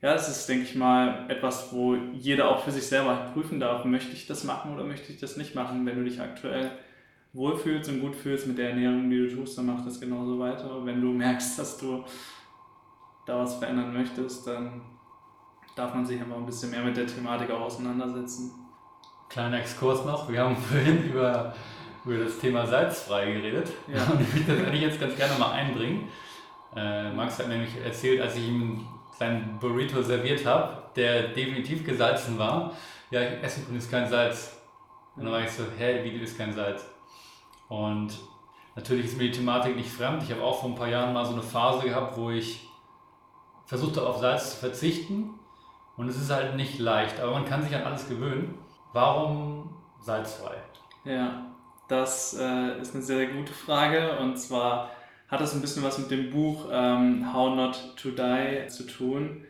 ja, das ist, denke ich mal, etwas, wo jeder auch für sich selber prüfen darf, möchte ich das machen oder möchte ich das nicht machen, wenn du dich aktuell wohlfühlst und gut fühlst mit der Ernährung, die du tust, dann mach das genauso weiter. Wenn du merkst, dass du da was verändern möchtest, dann darf man sich einfach ein bisschen mehr mit der Thematik auch auseinandersetzen. Kleiner Exkurs noch. Wir haben vorhin über, über das Thema salzfrei geredet. Ja. Und ich würde das eigentlich jetzt ganz gerne mal einbringen. Äh, Max hat nämlich erzählt, als ich ihm einen kleinen Burrito serviert habe, der definitiv gesalzen war, ja, ich esse übrigens kein Salz. Und dann war ich so, hä, wie du isst kein Salz? Und natürlich ist mir die Thematik nicht fremd. Ich habe auch vor ein paar Jahren mal so eine Phase gehabt, wo ich versuchte auf Salz zu verzichten. Und es ist halt nicht leicht, aber man kann sich an alles gewöhnen. Warum salzfrei? Ja, das äh, ist eine sehr gute Frage. Und zwar hat das ein bisschen was mit dem Buch ähm, How Not to Die zu tun.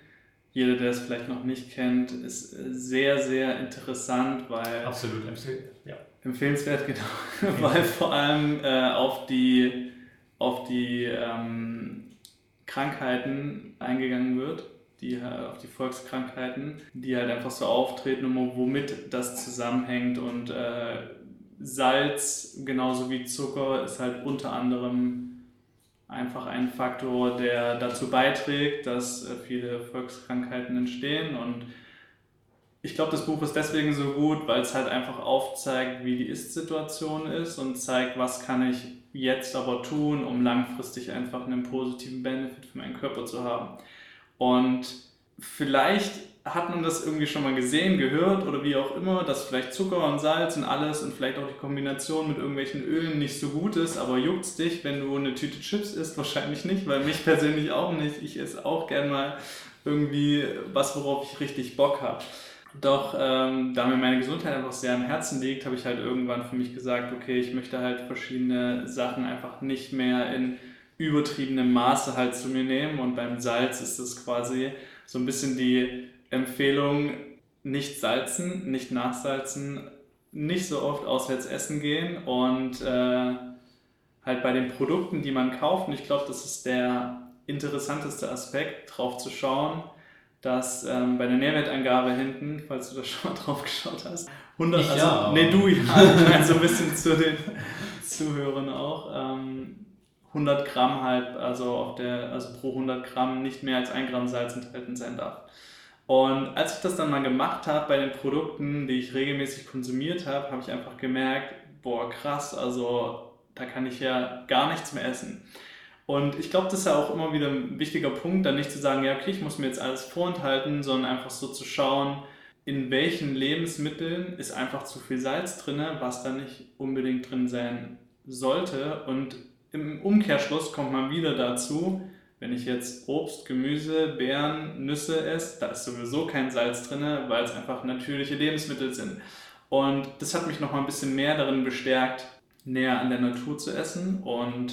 Jeder, der es vielleicht noch nicht kennt, ist sehr, sehr interessant, weil. Absolut, ja. Empfehlenswert, genau. weil vor allem äh, auf die, auf die ähm, Krankheiten eingegangen wird, die, auf die Volkskrankheiten, die halt einfach so auftreten und womit das zusammenhängt. Und äh, Salz, genauso wie Zucker, ist halt unter anderem einfach ein Faktor, der dazu beiträgt, dass äh, viele Volkskrankheiten entstehen. Und ich glaube, das Buch ist deswegen so gut, weil es halt einfach aufzeigt, wie die Ist-Situation ist und zeigt, was kann ich jetzt aber tun, um langfristig einfach einen positiven Benefit für meinen Körper zu haben. Und vielleicht hat man das irgendwie schon mal gesehen, gehört oder wie auch immer, dass vielleicht Zucker und Salz und alles und vielleicht auch die Kombination mit irgendwelchen Ölen nicht so gut ist, aber juckt's dich, wenn du eine Tüte Chips isst? Wahrscheinlich nicht, weil mich persönlich auch nicht. Ich esse auch gern mal irgendwie was, worauf ich richtig Bock habe. Doch ähm, da mir meine Gesundheit einfach sehr am Herzen liegt, habe ich halt irgendwann für mich gesagt, okay, ich möchte halt verschiedene Sachen einfach nicht mehr in übertriebenem Maße halt zu mir nehmen und beim Salz ist es quasi so ein bisschen die Empfehlung, nicht salzen, nicht nachsalzen, nicht so oft auswärts essen gehen und äh, halt bei den Produkten, die man kauft, und ich glaube, das ist der interessanteste Aspekt, drauf zu schauen, dass ähm, bei der Nährwertangabe hinten, falls du da schon mal drauf geschaut hast, 100, ich also, ja, nee, du ja, ich meine so ein bisschen zu den Zuhörern auch, ähm, 100 Gramm halt, also auf der, also pro 100 Gramm nicht mehr als 1 Gramm Salz enthalten sein darf. Und als ich das dann mal gemacht habe bei den Produkten, die ich regelmäßig konsumiert habe, habe ich einfach gemerkt, boah, krass, also da kann ich ja gar nichts mehr essen. Und ich glaube, das ist ja auch immer wieder ein wichtiger Punkt, dann nicht zu sagen, ja, okay, ich muss mir jetzt alles vorenthalten, sondern einfach so zu schauen, in welchen Lebensmitteln ist einfach zu viel Salz drin, was da nicht unbedingt drin sein sollte. Und im Umkehrschluss kommt man wieder dazu, wenn ich jetzt Obst, Gemüse, Beeren, Nüsse esse, da ist sowieso kein Salz drin, weil es einfach natürliche Lebensmittel sind. Und das hat mich noch mal ein bisschen mehr darin bestärkt, näher an der Natur zu essen und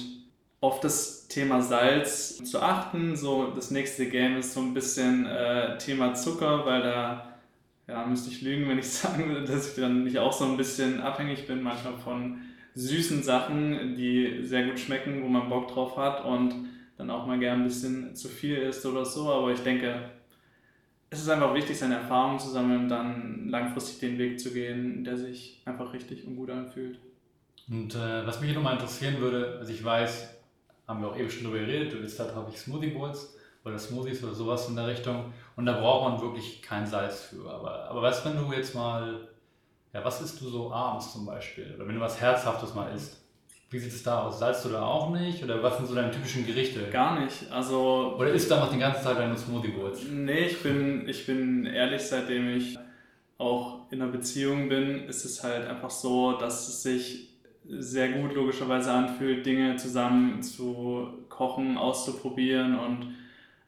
auf das Thema Salz zu achten. So das nächste Game ist so ein bisschen äh, Thema Zucker, weil da ja, müsste ich lügen, wenn ich sagen würde, dass ich dann nicht auch so ein bisschen abhängig bin manchmal von süßen Sachen, die sehr gut schmecken, wo man Bock drauf hat und dann auch mal gern ein bisschen zu viel ist oder so. Aber ich denke, es ist einfach wichtig, seine Erfahrungen zu sammeln und dann langfristig den Weg zu gehen, der sich einfach richtig und gut anfühlt. Und äh, was mich nochmal interessieren würde, also ich weiß, haben wir auch eben schon darüber geredet, du isst halt häufig Smoothie Bowls oder Smoothies oder sowas in der Richtung und da braucht man wirklich kein Salz für. Aber, aber was, wenn du jetzt mal, ja, was isst du so abends zum Beispiel? Oder wenn du was Herzhaftes mal isst? Wie sieht es da aus? Salzt du da auch nicht? Oder was sind so deine typischen Gerichte? Gar nicht. Also, Oder isst du einfach den ganzen Tag deine Smoothie Bowls? Nee, ich bin, ich bin ehrlich, seitdem ich auch in einer Beziehung bin, ist es halt einfach so, dass es sich sehr gut logischerweise anfühlt, Dinge zusammen zu kochen, auszuprobieren und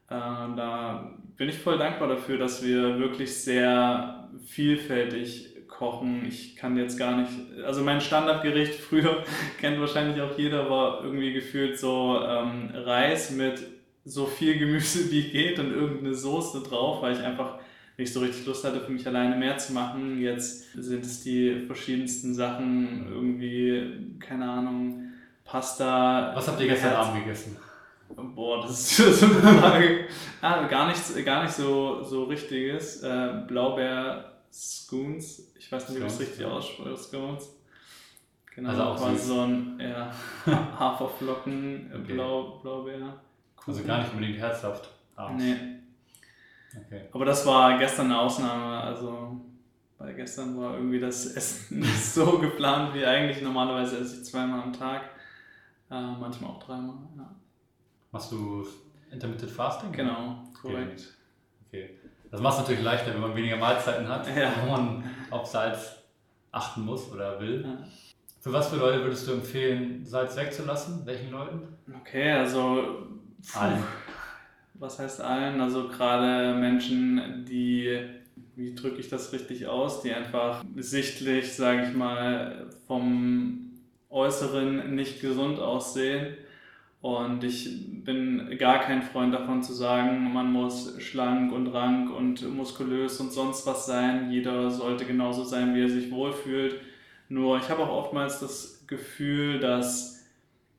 äh, da bin ich voll dankbar dafür, dass wir wirklich sehr vielfältig kochen. Ich kann jetzt gar nicht, also mein Standardgericht früher kennt wahrscheinlich auch jeder, war irgendwie gefühlt so ähm, Reis mit so viel Gemüse wie geht und irgendeine Soße drauf, weil ich einfach nicht so richtig Lust hatte, für mich alleine mehr zu machen. Jetzt sind es die verschiedensten Sachen, irgendwie, keine Ahnung, Pasta. Was habt ihr gestern Abend gegessen? Boah, das ist so eine Frage. ah, gar nichts, gar nicht so, so richtiges. Äh, Blaubeer Scoons. Ich weiß nicht, wie das richtig ja. ausspricht. Scones. Genau, Also auch quasi so ein ja, Haferflocken, Okay. Blau, Blaubeer. Also gar nicht unbedingt herzhaft. abends. Nee, Okay. aber das war gestern eine Ausnahme. Also, weil gestern war irgendwie das Essen nicht so geplant wie eigentlich. Normalerweise esse ich zweimal am Tag, äh, manchmal auch dreimal. Ja. Machst du Intermittent Fasting? Genau, korrekt. Okay. Das macht es natürlich leichter, wenn man weniger Mahlzeiten hat, Ja. wo man auf Salz achten muss oder will. Ja. Für was für Leute würdest du empfehlen, Salz wegzulassen? Welchen Leuten? Okay, also puh, Allen. was heißt allen? Also gerade Menschen, die, wie drücke ich das richtig aus, die einfach sichtlich, sage ich mal, vom Äußeren nicht gesund aussehen. Und ich bin gar kein Freund davon zu sagen, man muss schlank und rank und muskulös und sonst was sein. Jeder sollte genauso sein, wie er sich wohlfühlt. Nur ich habe auch oftmals das Gefühl, dass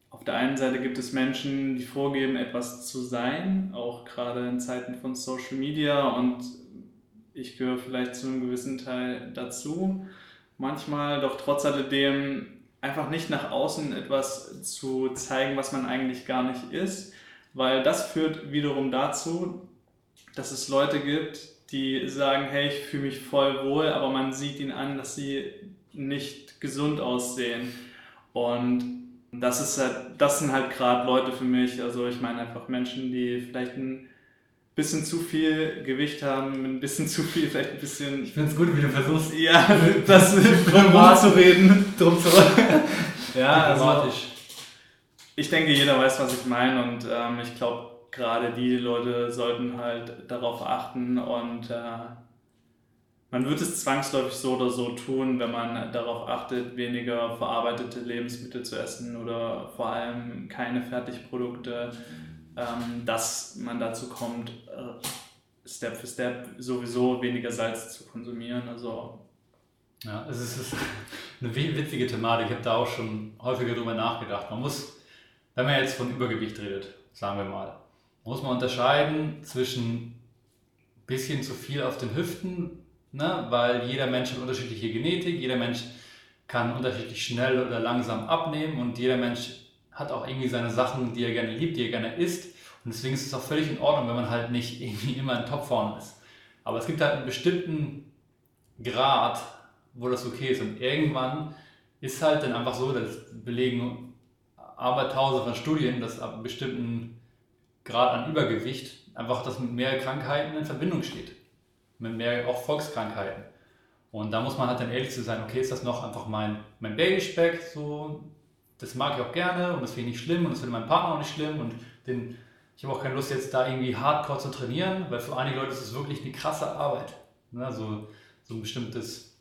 auf der einen Seite gibt es Menschen, die vorgeben, etwas zu sein, auch gerade in Zeiten von Social Media und ich gehöre vielleicht zu einem gewissen Teil dazu. Manchmal doch trotz alledem einfach nicht nach außen etwas zu zeigen, was man eigentlich gar nicht ist, weil das führt wiederum dazu, dass es Leute gibt, die sagen, hey, ich fühle mich voll wohl, aber man sieht ihnen an, dass sie nicht gesund aussehen. Und das, ist halt, das sind halt gerade Leute für mich, also ich meine einfach Menschen, die vielleicht ein bisschen zu viel Gewicht haben, ein bisschen zu viel, vielleicht ein bisschen Ich finde es gut, wie du versuchst, ja, das drum rumzureden. drum zu Ja, also ich denke, jeder weiß, was ich meine und ähm, ich glaube, gerade die Leute sollten halt darauf achten und äh, man wird es zwangsläufig so oder so tun, wenn man darauf achtet, weniger verarbeitete Lebensmittel zu essen oder vor allem keine Fertigprodukte, ähm, dass man dazu kommt, äh, Step für Step sowieso weniger Salz zu konsumieren. Also Ja, es ist, es ist eine wi- witzige Thematik. Ich habe da auch schon häufiger drüber nachgedacht. Man muss, wenn man jetzt von Übergewicht redet, sagen wir mal, muss man unterscheiden zwischen bisschen zu viel auf den Hüften, ne? weil jeder Mensch hat unterschiedliche Genetik, jeder Mensch kann unterschiedlich schnell oder langsam abnehmen und jeder Mensch hat auch irgendwie seine Sachen, die er gerne liebt, die er gerne isst. Und deswegen ist es auch völlig in Ordnung, wenn man halt nicht irgendwie immer in Topform ist. Aber es gibt halt einen bestimmten Grad, wo das okay ist. Und irgendwann ist halt dann einfach so, das belegen aber tausende von Studien, dass ab einem bestimmten Grad an Übergewicht einfach das mit mehr Krankheiten in Verbindung steht. Mit mehr auch Volkskrankheiten. Und da muss man halt dann ehrlich zu sein, okay, ist das noch einfach mein, mein Babyspeck, so, das mag ich auch gerne und das finde ich nicht schlimm und das finde mein Partner auch nicht schlimm und den, ich habe auch keine Lust jetzt da irgendwie hardcore zu trainieren, weil für einige Leute ist es wirklich eine krasse Arbeit. Ne? So, so ein bestimmtes,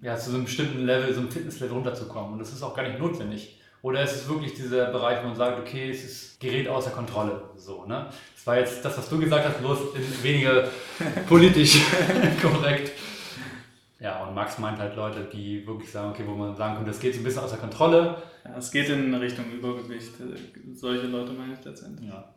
ja, zu so einem bestimmten Level, so einem Fitnesslevel runterzukommen und das ist auch gar nicht notwendig. Oder ist es wirklich dieser Bereich, wo man sagt, okay, es ist gerät außer Kontrolle. So, ne? Das war jetzt das, was du gesagt hast, bloß weniger politisch korrekt. Ja, und Max meint halt Leute, die wirklich sagen, okay, wo man sagen könnte, das geht so ein bisschen außer Kontrolle. ja, es geht in Richtung Übergewicht. Solche Leute meine ich letztendlich. Ja,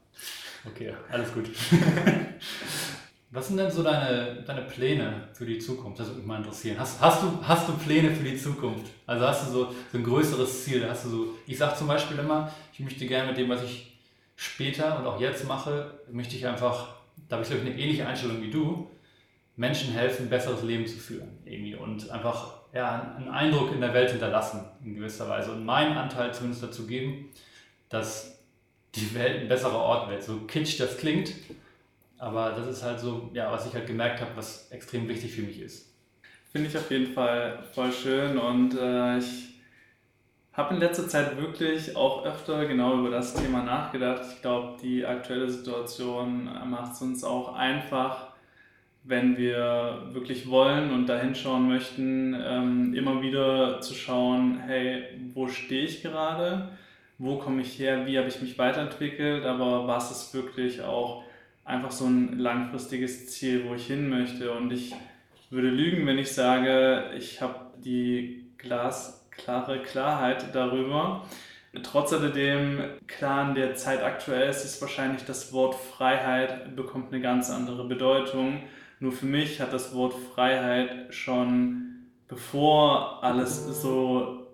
okay, alles gut. Was sind denn so deine, deine Pläne für die Zukunft? Das würde mich mal interessieren. Hast, hast, du, hast du Pläne für die Zukunft? Also hast du so, so ein größeres Ziel? Hast du so, ich sage zum Beispiel immer, ich möchte gerne mit dem, was ich später und auch jetzt mache, möchte ich einfach, da habe ich glaube ich eine ähnliche Einstellung wie du, Menschen helfen, ein besseres Leben zu führen. Irgendwie. Und einfach ja, einen Eindruck in der Welt hinterlassen, in gewisser Weise. Und meinen Anteil zumindest dazu geben, dass die Welt ein besserer Ort wird. So kitsch das klingt, aber das ist halt so, ja, was ich halt gemerkt habe, was extrem wichtig für mich ist. Finde ich auf jeden Fall voll schön und äh, ich habe in letzter Zeit wirklich auch öfter genau über das Thema nachgedacht. Ich glaube, die aktuelle Situation macht es uns auch einfach, wenn wir wirklich wollen und dahin schauen möchten, ähm, immer wieder zu schauen, hey, wo stehe ich gerade? Wo komme ich her? Wie habe ich mich weiterentwickelt? Aber was ist wirklich auch einfach so ein langfristiges Ziel, wo ich hin möchte? Und ich würde lügen, wenn ich sage, ich habe die glasklare Klarheit darüber. Trotz alledem, klar in der Zeit aktuell ist es wahrscheinlich das Wort Freiheit bekommt eine ganz andere Bedeutung. Nur für mich hat das Wort Freiheit schon, bevor alles so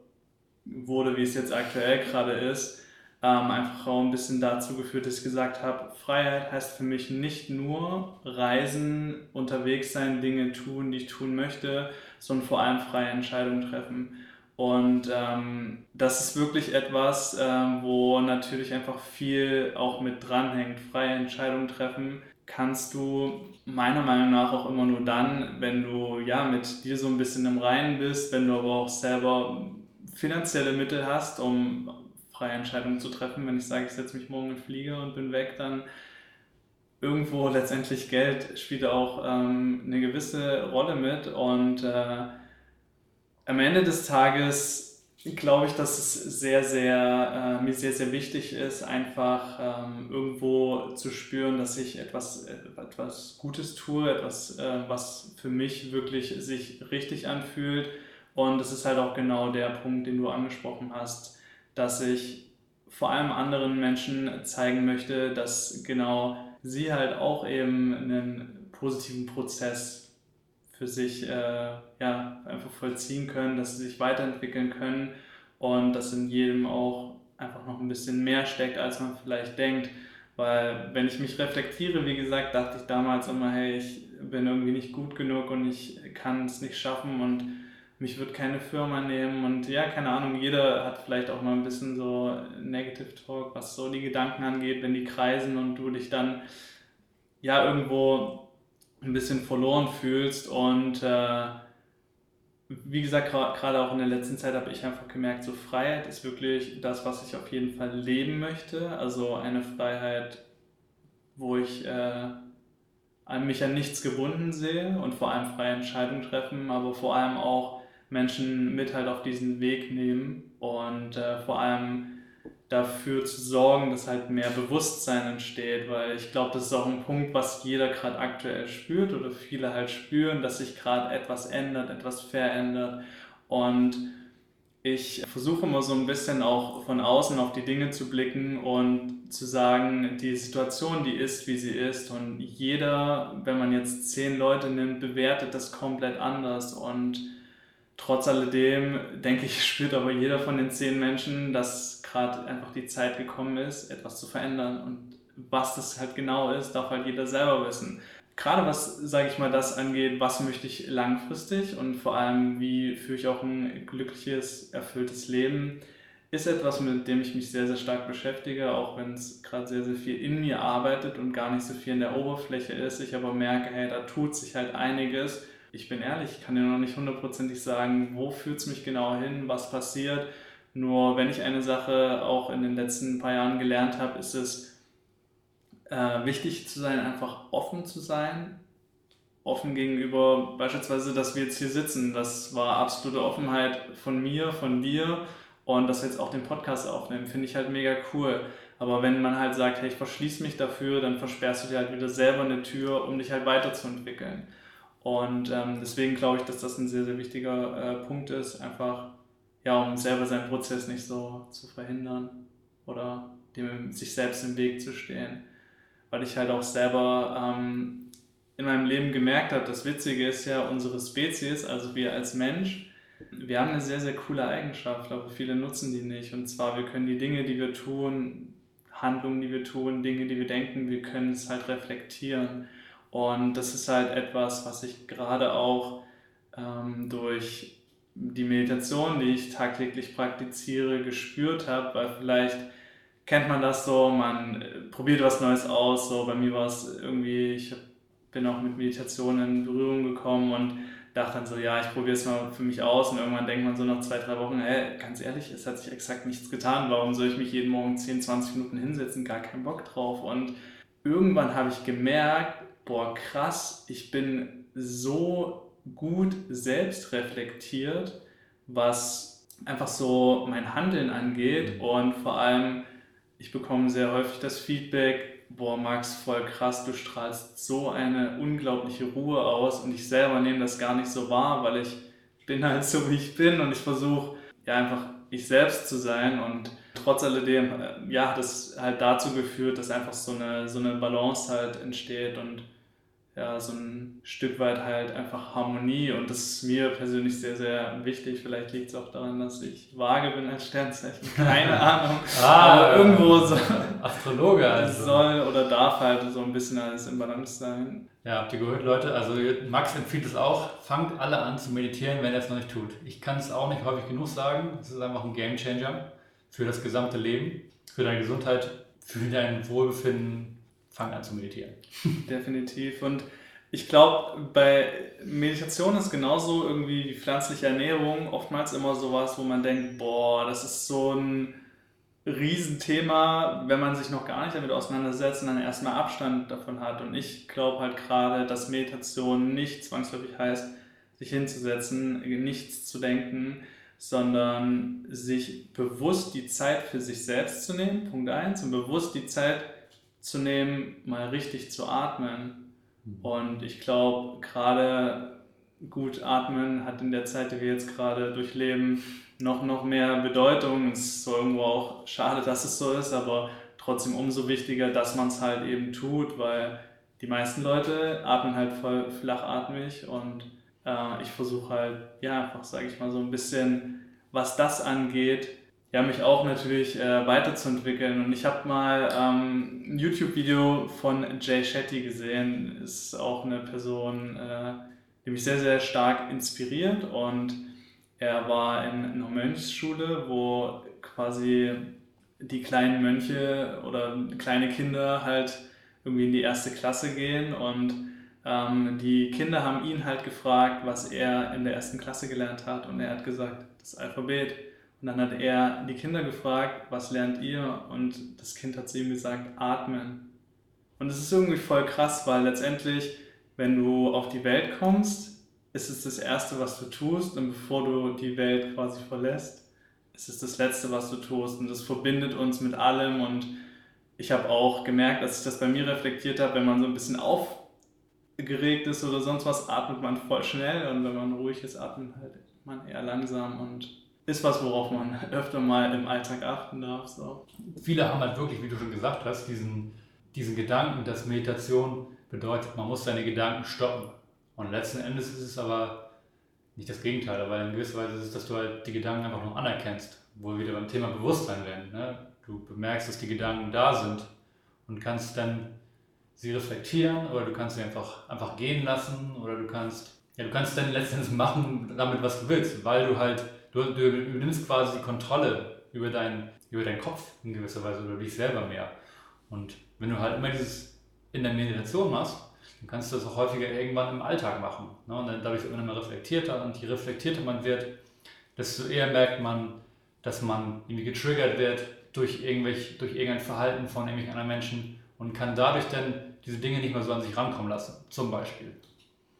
wurde, wie es jetzt aktuell gerade ist, ähm, einfach auch ein bisschen dazu geführt, dass ich gesagt habe, Freiheit heißt für mich nicht nur Reisen, unterwegs sein, Dinge tun, die ich tun möchte, sondern vor allem freie Entscheidungen treffen. Und ähm, das ist wirklich etwas, ähm, wo natürlich einfach viel auch mit dranhängt. Freie Entscheidungen treffen kannst du meiner Meinung nach auch immer nur dann, wenn du ja mit dir so ein bisschen im Reinen bist, wenn du aber auch selber finanzielle Mittel hast, um freie Entscheidungen zu treffen. Wenn ich sage, ich setze mich morgen in Flieger und bin weg, dann irgendwo letztendlich Geld spielt auch ähm, eine gewisse Rolle mit. Und äh, am Ende des Tages glaube ich, dass es sehr, sehr, äh, mir sehr, sehr wichtig ist, einfach ähm, irgendwo zu spüren, dass ich etwas, etwas Gutes tue, etwas, äh, was für mich wirklich sich richtig anfühlt. Und das ist halt auch genau der Punkt, den du angesprochen hast dass ich vor allem anderen Menschen zeigen möchte, dass genau sie halt auch eben einen positiven Prozess für sich äh, ja, einfach vollziehen können, dass sie sich weiterentwickeln können und dass in jedem auch einfach noch ein bisschen mehr steckt, als man vielleicht denkt. Weil wenn ich mich reflektiere, wie gesagt, dachte ich damals immer, hey, ich bin irgendwie nicht gut genug und ich kann es nicht schaffen und mich wird keine Firma nehmen und ja, keine Ahnung, jeder hat vielleicht auch mal ein bisschen so Negative Talk, was so die Gedanken angeht, wenn die kreisen und du dich dann ja irgendwo ein bisschen verloren fühlst und äh, wie gesagt, gerade auch in der letzten Zeit habe ich einfach gemerkt, so Freiheit ist wirklich das, was ich auf jeden Fall leben möchte. Also eine Freiheit, wo ich äh, mich an nichts gebunden sehe und vor allem freie Entscheidungen treffen, aber vor allem auch Menschen mit halt auf diesen Weg nehmen und äh, vor allem dafür zu sorgen, dass halt mehr Bewusstsein entsteht, weil ich glaube, das ist auch ein Punkt, was jeder gerade aktuell spürt oder viele halt spüren, dass sich gerade etwas ändert, etwas verändert und ich versuche immer so ein bisschen auch von außen auf die Dinge zu blicken und zu sagen, die Situation, die ist, wie sie ist. Und jeder, wenn man jetzt zehn Leute nimmt, bewertet das komplett anders. Und Trotz alledem, denke ich, spürt aber jeder von den zehn Menschen, dass gerade einfach die Zeit gekommen ist, etwas zu verändern. Und was das halt genau ist, darf halt jeder selber wissen. Gerade was, sage ich mal, das angeht, was möchte ich langfristig und vor allem, wie führe ich auch ein glückliches, erfülltes Leben, ist etwas, mit dem ich mich sehr, sehr stark beschäftige, auch wenn es gerade sehr, sehr viel in mir arbeitet und gar nicht so viel in der Oberfläche ist. Ich aber merke, hey, da tut sich halt einiges ich bin ehrlich, ich kann dir noch nicht hundertprozentig sagen, wo führt es mich genau hin, was passiert. Nur wenn ich eine Sache auch in den letzten paar Jahren gelernt habe, ist es äh, wichtig zu sein, einfach offen zu sein. Offen gegenüber beispielsweise, dass wir jetzt hier sitzen. Das war absolute Offenheit von mir, von dir und dass wir jetzt auch den Podcast aufnehmen, finde ich halt mega cool. Aber wenn man halt sagt, hey, ich verschließe mich dafür, dann versperrst du dir halt wieder selber eine Tür, um dich halt weiterzuentwickeln. Und ähm, deswegen glaube ich, dass das ein sehr, sehr wichtiger äh, Punkt ist, einfach ja, um selber seinen Prozess nicht so zu verhindern oder dem, sich selbst im Weg zu stehen. Weil ich halt auch selber ähm, in meinem Leben gemerkt habe, das Witzige ist ja, unsere Spezies, also wir als Mensch, wir haben eine sehr, sehr coole Eigenschaft, aber viele nutzen die nicht. Und zwar, wir können die Dinge, die wir tun, Handlungen, die wir tun, Dinge, die wir denken, wir können es halt reflektieren. Und das ist halt etwas, was ich gerade auch ähm, durch die Meditation, die ich tagtäglich praktiziere, gespürt habe, weil vielleicht kennt man das so, man äh, probiert was Neues aus. So bei mir war es irgendwie, ich bin auch mit Meditation in Berührung gekommen und dachte dann so, ja, ich probiere es mal für mich aus. Und irgendwann denkt man so nach zwei, drei Wochen, hey, ganz ehrlich, es hat sich exakt nichts getan, warum soll ich mich jeden Morgen 10, 20 Minuten hinsetzen, gar keinen Bock drauf. Und irgendwann habe ich gemerkt, boah, krass, ich bin so gut selbst reflektiert, was einfach so mein Handeln angeht. Mhm. und vor allem, ich bekomme sehr häufig das Feedback, boah, Max, voll krass, du strahlst so eine unglaubliche Ruhe aus. Und ich selber nehme das gar nicht so wahr, weil ich bin halt so, wie ich bin. Und ich versuche ja einfach ich selbst zu sein. Und trotz alledem, ja, hat es halt dazu geführt, dass einfach so eine, so eine Balance halt entsteht. Und ja, so ein Stück weit halt einfach Harmonie und das ist mir persönlich sehr, sehr wichtig. Vielleicht liegt es auch daran, dass ich vage bin als Sternzeichen, keine Ahnung. ah, aber irgendwo so Astrologe also. soll oder darf halt so ein bisschen alles im Balance sein. Ja, habt ihr gehört, Leute? Also Max empfiehlt es auch, fangt alle an zu meditieren, wenn er es noch nicht tut. Ich kann es auch nicht häufig genug sagen. Es ist einfach ein Game Changer für das gesamte Leben, für deine Gesundheit, für dein Wohlbefinden. Fang an zu meditieren. Definitiv. Und ich glaube, bei Meditation ist genauso irgendwie wie pflanzliche Ernährung oftmals immer sowas, wo man denkt, boah, das ist so ein Riesenthema, wenn man sich noch gar nicht damit auseinandersetzt und dann erstmal Abstand davon hat. Und ich glaube halt gerade, dass Meditation nicht zwangsläufig heißt, sich hinzusetzen, nichts zu denken, sondern sich bewusst die Zeit für sich selbst zu nehmen, Punkt 1, und bewusst die Zeit zu nehmen, mal richtig zu atmen. Mhm. Und ich glaube, gerade gut atmen hat in der Zeit, die wir jetzt gerade durchleben, noch, noch mehr Bedeutung. Es ist so irgendwo auch schade, dass es so ist, aber trotzdem umso wichtiger, dass man es halt eben tut, weil die meisten Leute atmen halt voll flachatmig und äh, ich versuche halt, ja, einfach, sage ich mal, so ein bisschen, was das angeht, ja, mich auch natürlich äh, weiterzuentwickeln. Und ich habe mal ähm, ein YouTube-Video von Jay Shetty gesehen. Ist auch eine Person, äh, die mich sehr, sehr stark inspiriert und er war in einer Mönchsschule, wo quasi die kleinen Mönche oder kleine Kinder halt irgendwie in die erste Klasse gehen und ähm, die Kinder haben ihn halt gefragt, was er in der ersten Klasse gelernt hat und er hat gesagt, das Alphabet. Und dann hat er die Kinder gefragt, was lernt ihr? Und das Kind hat zu ihm gesagt, atmen. Und es ist irgendwie voll krass, weil letztendlich, wenn du auf die Welt kommst, ist es das Erste, was du tust. Und bevor du die Welt quasi verlässt, ist es das Letzte, was du tust. Und das verbindet uns mit allem. Und ich habe auch gemerkt, dass ich das bei mir reflektiert habe, wenn man so ein bisschen aufgeregt ist oder sonst was, atmet man voll schnell. Und wenn man ruhig ist, atmet halt man eher langsam. Und ist was, worauf man öfter mal im Alltag achten darf. So. Viele haben halt wirklich, wie du schon gesagt hast, diesen, diesen Gedanken, dass Meditation bedeutet, man muss seine Gedanken stoppen. Und letzten Endes ist es aber nicht das Gegenteil, aber in gewisser Weise ist es, dass du halt die Gedanken einfach nur anerkennst, wo wir wieder beim Thema Bewusstsein werden. Ne? Du bemerkst, dass die Gedanken da sind und kannst dann sie reflektieren oder du kannst sie einfach, einfach gehen lassen oder du kannst, ja, du kannst dann letztendlich machen damit, was du willst, weil du halt, du, du übernimmst quasi die Kontrolle über, dein, über deinen Kopf in gewisser Weise oder dich selber mehr. Und wenn du halt immer dieses in der Meditation machst, dann kannst du das auch häufiger irgendwann im Alltag machen. Ne? Und dann dadurch wird man immer reflektierter und je reflektierter man wird, desto eher merkt man, dass man irgendwie getriggert wird durch, irgendwelch, durch irgendein Verhalten von irgendwelchen anderen Menschen und kann dadurch dann diese Dinge nicht mehr so an sich rankommen lassen, zum Beispiel.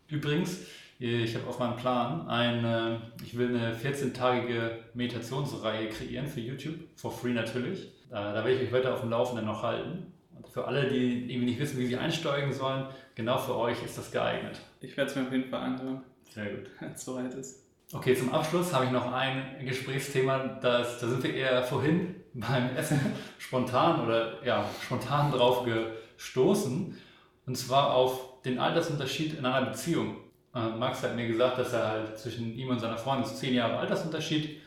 Übrigens, ich habe auf meinem Plan eine, ich will eine 14-tagige Meditationsreihe kreieren für YouTube, for free natürlich. Da, da werde ich euch weiter auf dem Laufenden noch halten. Und für alle, die irgendwie nicht wissen, wie sie einsteigen sollen, genau für euch ist das geeignet. Ich werde es mir auf jeden Fall anhören. Sehr gut. Wenn es soweit ist. Okay, zum Abschluss habe ich noch ein Gesprächsthema, das, da sind wir eher vorhin beim Essen spontan oder ja, spontan drauf gestoßen. Und zwar auf den Altersunterschied in einer Beziehung. Äh, Max hat mir gesagt, dass er halt zwischen ihm und seiner Freundin ist zehn Jahre Altersunterschied,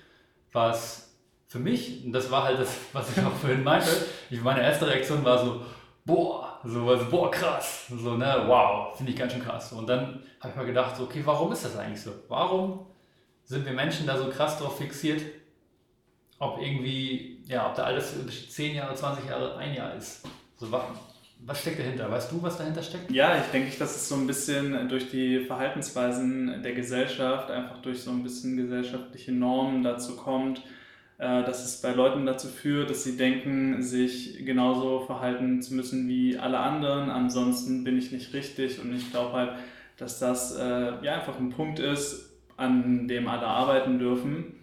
was für mich, und das war halt das, was ich auch vorhin meinte, ich, meine erste Reaktion war so, boah, so, also, boah, krass, so, ne, wow, finde ich ganz schön krass. Und dann habe ich mal gedacht, so, okay, warum ist das eigentlich so? Warum sind wir Menschen da so krass drauf fixiert, ob irgendwie, ja, ob der Altersunterschied 10 Jahre, 20 Jahre, ein Jahr ist? So, was steckt dahinter? Weißt du, was dahinter steckt? Ja, ich denke, dass es so ein bisschen durch die Verhaltensweisen der Gesellschaft, einfach durch so ein bisschen gesellschaftliche Normen dazu kommt, äh, dass es bei Leuten dazu führt, dass sie denken, sich genauso verhalten zu müssen wie alle anderen, ansonsten bin ich nicht richtig und ich glaube halt, dass das äh, ja einfach ein Punkt ist, an dem alle arbeiten dürfen.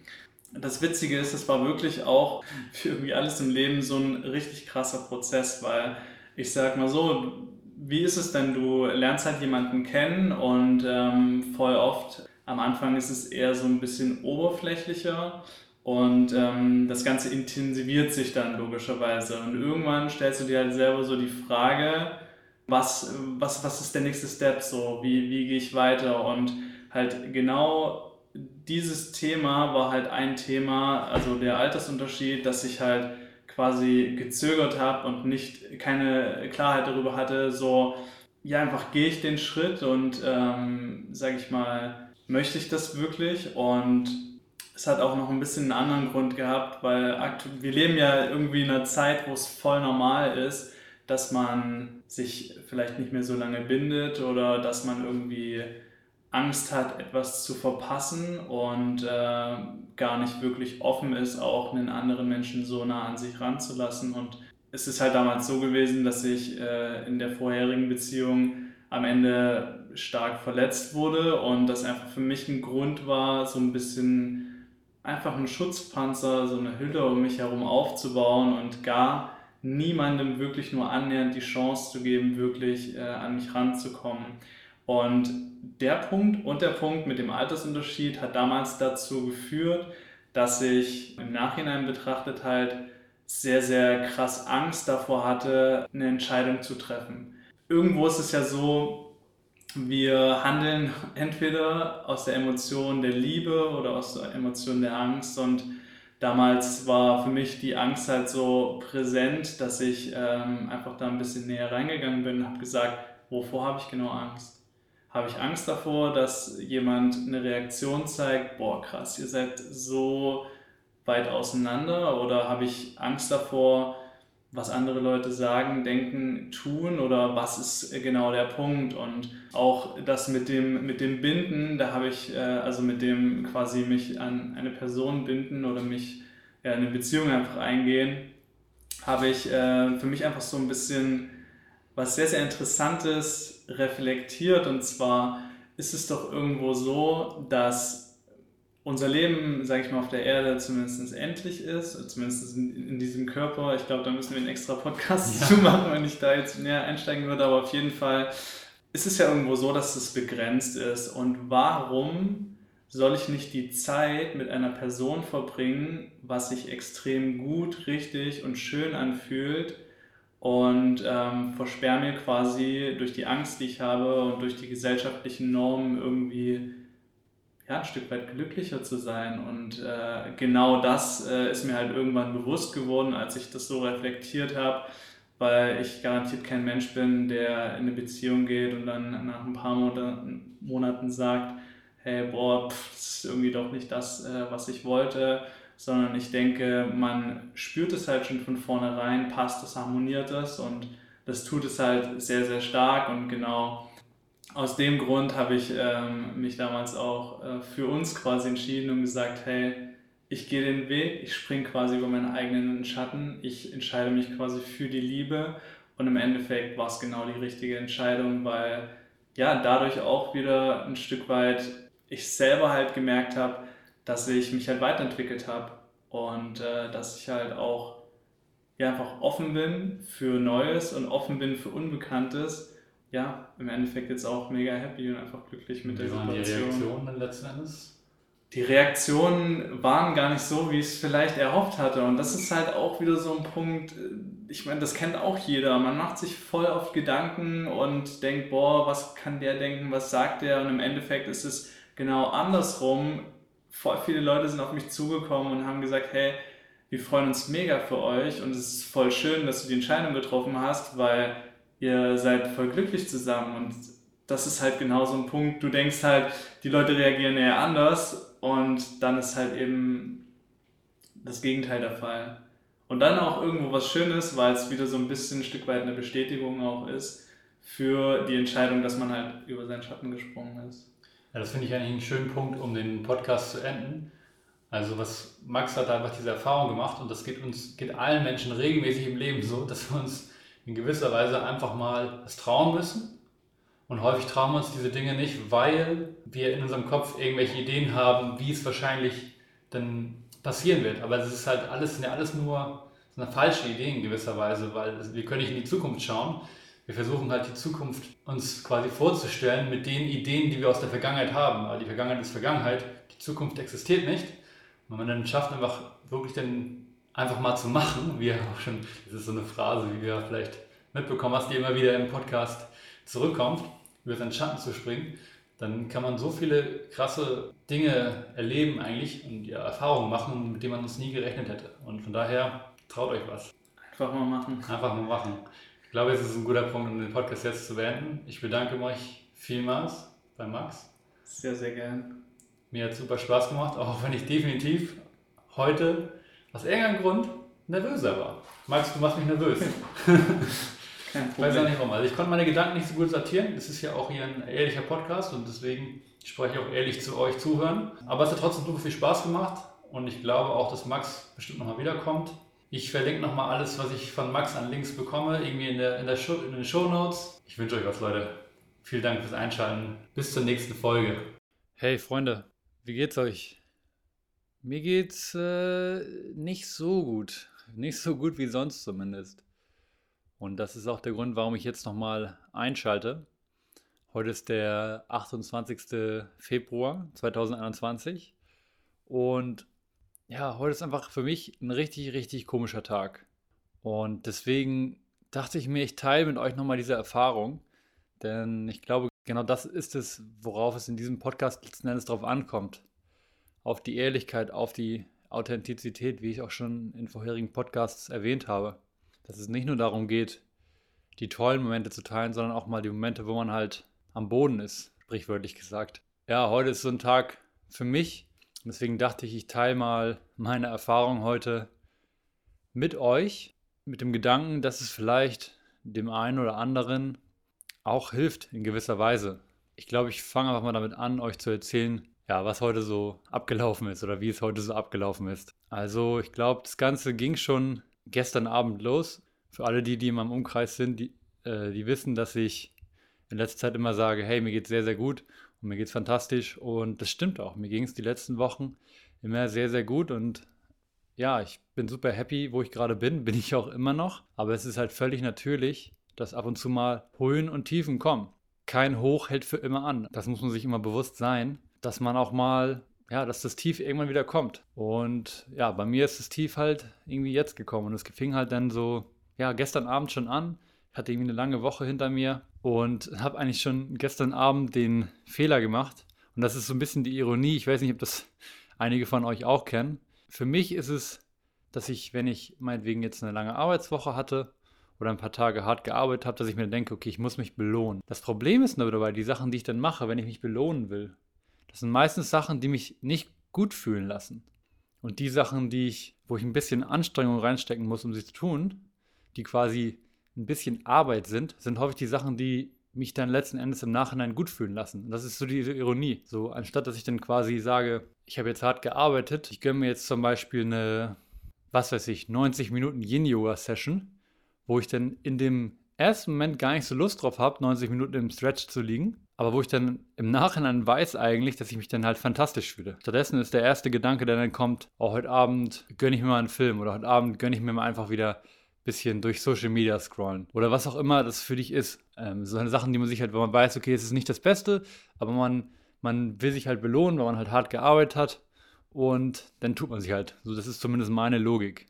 Das Witzige ist, es war wirklich auch für irgendwie alles im Leben so ein richtig krasser Prozess, weil ich sag mal so, wie ist es denn, du lernst halt jemanden kennen und ähm, voll oft am Anfang ist es eher so ein bisschen oberflächlicher und ähm, das Ganze intensiviert sich dann logischerweise. Und irgendwann stellst du dir halt selber so die Frage, was, was, was ist der nächste Step? So, wie, wie gehe ich weiter? Und halt genau dieses Thema war halt ein Thema, also der Altersunterschied, dass ich halt quasi gezögert habe und nicht keine Klarheit darüber hatte, so ja einfach gehe ich den Schritt und ähm, sage ich mal, möchte ich das wirklich? Und es hat auch noch ein bisschen einen anderen Grund gehabt, weil wir leben ja irgendwie in einer Zeit, wo es voll normal ist, dass man sich vielleicht nicht mehr so lange bindet oder dass man irgendwie Angst hat, etwas zu verpassen und äh, gar nicht wirklich offen ist, auch einen anderen Menschen so nah an sich ranzulassen. Und es ist halt damals so gewesen, dass ich äh, in der vorherigen Beziehung am Ende stark verletzt wurde und das einfach für mich ein Grund war, so ein bisschen einfach einen Schutzpanzer, so eine Hülle um mich herum aufzubauen und gar niemandem wirklich nur annähernd die Chance zu geben, wirklich äh, an mich ranzukommen. Und der Punkt und der Punkt mit dem Altersunterschied hat damals dazu geführt, dass ich im Nachhinein betrachtet halt sehr, sehr krass Angst davor hatte, eine Entscheidung zu treffen. Irgendwo ist es ja so, wir handeln entweder aus der Emotion der Liebe oder aus der Emotion der Angst und damals war für mich die Angst halt so präsent, dass ich ähm, einfach da ein bisschen näher reingegangen bin und habe gesagt, wovor habe ich genau Angst? Habe ich Angst davor, dass jemand eine Reaktion zeigt, boah krass, ihr seid so weit auseinander? Oder habe ich Angst davor, was andere Leute sagen, denken, tun? Oder was ist genau der Punkt? Und auch das mit dem, mit dem Binden, da habe ich, äh, also mit dem quasi mich an eine Person binden oder mich ja, in eine Beziehung einfach eingehen, habe ich äh, für mich einfach so ein bisschen was sehr, sehr Interessantes reflektiert. Und zwar ist es doch irgendwo so, dass unser Leben, sage ich mal, auf der Erde zumindest endlich ist, zumindest in, in diesem Körper. Ich glaube, da müssen wir einen extra Podcast ja. zu machen, wenn ich da jetzt näher einsteigen würde. Aber auf jeden Fall ist es ja irgendwo so, dass es begrenzt ist. Und warum soll ich nicht die Zeit mit einer Person verbringen, was sich extrem gut, richtig und schön anfühlt, und ähm, versperre mir quasi durch die Angst, die ich habe und durch die gesellschaftlichen Normen irgendwie ja, ein Stück weit glücklicher zu sein. Und äh, genau das äh, ist mir halt irgendwann bewusst geworden, als ich das so reflektiert habe, weil ich garantiert kein Mensch bin, der in eine Beziehung geht und dann nach ein paar Monaten, sagt, hey, boah, pff, das ist irgendwie doch nicht das, äh, was ich wollte sondern ich denke, man spürt es halt schon von vornherein, passt es, harmoniert es und das tut es halt sehr, sehr stark und genau aus dem Grund habe ich ähm, mich damals auch äh, für uns quasi entschieden und gesagt, hey, ich gehe den Weg, ich springe quasi über meinen eigenen Schatten, ich entscheide mich quasi für die Liebe und im Endeffekt war es genau die richtige Entscheidung, weil ja, dadurch auch wieder ein Stück weit ich selber halt gemerkt habe, dass ich mich halt weiterentwickelt habe und äh, dass ich halt auch ja, einfach offen bin für Neues und offen bin für Unbekanntes. Ja, im Endeffekt jetzt auch mega happy und einfach glücklich mit Wie der waren Situation. die Reaktionen letzten Endes? Die Reaktionen waren gar nicht so, wie ich es vielleicht erhofft hatte. Und das ist halt auch wieder so ein Punkt, äh, ich meine, das kennt auch jeder. Man macht sich voll oft Gedanken und denkt, boah, was kann der denken, was sagt der? Und im Endeffekt ist es genau andersrum voll viele Leute sind auf mich zugekommen und haben gesagt, hey, wir freuen uns mega für euch und es ist voll schön, dass du die Entscheidung getroffen hast, weil ihr seid voll glücklich zusammen und das ist halt genau so ein Punkt. Du denkst halt, die Leute reagieren eher anders und dann ist halt eben das Gegenteil der Fall. Und dann auch irgendwo was Schönes, weil es wieder so ein bisschen ein Stück weit eine Bestätigung auch ist für die Entscheidung, dass man halt über seinen Schatten gesprungen ist. Ja, das finde ich eigentlich einen schönen Punkt, um den Podcast zu enden. Also was Max hat einfach diese Erfahrung gemacht und das geht uns, geht allen Menschen regelmäßig im Leben so, dass wir uns in gewisser Weise einfach mal das trauen müssen. Und häufig trauen wir uns diese Dinge nicht, weil wir in unserem Kopf irgendwelche Ideen haben, wie es wahrscheinlich dann passieren wird. Aber es ist halt alles, sind ja alles nur sind falsche Ideen in gewisser Weise, weil wir können nicht in die Zukunft schauen wir versuchen halt die Zukunft uns quasi vorzustellen mit den Ideen, die wir aus der Vergangenheit haben. Aber die Vergangenheit ist Vergangenheit, die Zukunft existiert nicht. Und wenn man dann schafft, einfach wirklich dann einfach mal zu machen, wie ja auch schon, das ist so eine Phrase, wie wir vielleicht mitbekommen hast, die immer wieder im Podcast zurückkommt, über seinen Schatten zu springen, dann kann man so viele krasse Dinge erleben eigentlich und ja, Erfahrungen machen, mit denen man uns nie gerechnet hätte. Und von daher traut euch was. Einfach mal machen. Einfach mal machen. Ich glaube, es ist ein guter Punkt, um den Podcast jetzt zu beenden. Ich bedanke mich vielmals bei Max. Sehr, sehr gern. Mir hat super Spaß gemacht, auch wenn ich definitiv heute aus irgendeinem Grund nervöser war. Max, du machst mich nervös. Kein Ich weiß auch Problem. nicht warum. Also ich konnte meine Gedanken nicht so gut sortieren. Das ist ja auch hier ein ehrlicher Podcast und deswegen spreche ich auch ehrlich zu euch zuhören. Aber es hat trotzdem super viel Spaß gemacht und ich glaube auch, dass Max bestimmt nochmal wiederkommt. Ich verlinke nochmal alles, was ich von Max an Links bekomme, irgendwie in, der, in, der Show, in den Show Notes. Ich wünsche euch was, Leute. Vielen Dank fürs Einschalten. Bis zur nächsten Folge. Hey Freunde, wie geht's euch? Mir geht's äh, nicht so gut. Nicht so gut wie sonst zumindest. Und das ist auch der Grund, warum ich jetzt nochmal einschalte. Heute ist der 28. Februar 2021. Und ja, heute ist einfach für mich ein richtig, richtig komischer Tag. Und deswegen dachte ich mir, ich teile mit euch nochmal diese Erfahrung. Denn ich glaube, genau das ist es, worauf es in diesem Podcast letzten Endes drauf ankommt. Auf die Ehrlichkeit, auf die Authentizität, wie ich auch schon in vorherigen Podcasts erwähnt habe. Dass es nicht nur darum geht, die tollen Momente zu teilen, sondern auch mal die Momente, wo man halt am Boden ist, sprichwörtlich gesagt. Ja, heute ist so ein Tag für mich. Deswegen dachte ich, ich teile mal meine Erfahrung heute mit euch, mit dem Gedanken, dass es vielleicht dem einen oder anderen auch hilft in gewisser Weise. Ich glaube, ich fange einfach mal damit an, euch zu erzählen, ja, was heute so abgelaufen ist oder wie es heute so abgelaufen ist. Also, ich glaube, das Ganze ging schon gestern Abend los. Für alle die, die in meinem Umkreis sind, die, äh, die wissen, dass ich in letzter Zeit immer sage, hey, mir geht's sehr, sehr gut und mir geht's fantastisch. Und das stimmt auch. Mir ging es die letzten Wochen immer sehr, sehr gut und ja, ich bin super happy, wo ich gerade bin, bin ich auch immer noch. Aber es ist halt völlig natürlich, dass ab und zu mal Höhen und Tiefen kommen. Kein Hoch hält für immer an. Das muss man sich immer bewusst sein, dass man auch mal, ja, dass das Tief irgendwann wieder kommt. Und ja, bei mir ist das Tief halt irgendwie jetzt gekommen. Und es fing halt dann so, ja, gestern Abend schon an. Hatte irgendwie eine lange Woche hinter mir und habe eigentlich schon gestern Abend den Fehler gemacht. Und das ist so ein bisschen die Ironie. Ich weiß nicht, ob das einige von euch auch kennen. Für mich ist es, dass ich, wenn ich meinetwegen jetzt eine lange Arbeitswoche hatte oder ein paar Tage hart gearbeitet habe, dass ich mir denke, okay, ich muss mich belohnen. Das Problem ist nur dabei, die Sachen, die ich dann mache, wenn ich mich belohnen will, das sind meistens Sachen, die mich nicht gut fühlen lassen. Und die Sachen, die ich, wo ich ein bisschen Anstrengung reinstecken muss, um sie zu tun, die quasi ein bisschen Arbeit sind, sind häufig die Sachen, die mich dann letzten Endes im Nachhinein gut fühlen lassen. Und das ist so diese Ironie. So, anstatt dass ich dann quasi sage, ich habe jetzt hart gearbeitet, ich gönne mir jetzt zum Beispiel eine, was weiß ich, 90 Minuten Yin-Yoga-Session, wo ich dann in dem ersten Moment gar nicht so Lust drauf habe, 90 Minuten im Stretch zu liegen, aber wo ich dann im Nachhinein weiß eigentlich, dass ich mich dann halt fantastisch fühle. Stattdessen ist der erste Gedanke, der dann kommt, oh, heute Abend gönne ich mir mal einen Film oder heute Abend gönne ich mir mal einfach wieder bisschen durch Social Media scrollen oder was auch immer das für dich ist. Ähm, so eine Sachen, die man sich halt, wenn man weiß, okay, es ist nicht das Beste, aber man, man will sich halt belohnen, weil man halt hart gearbeitet hat und dann tut man sich halt. So, das ist zumindest meine Logik.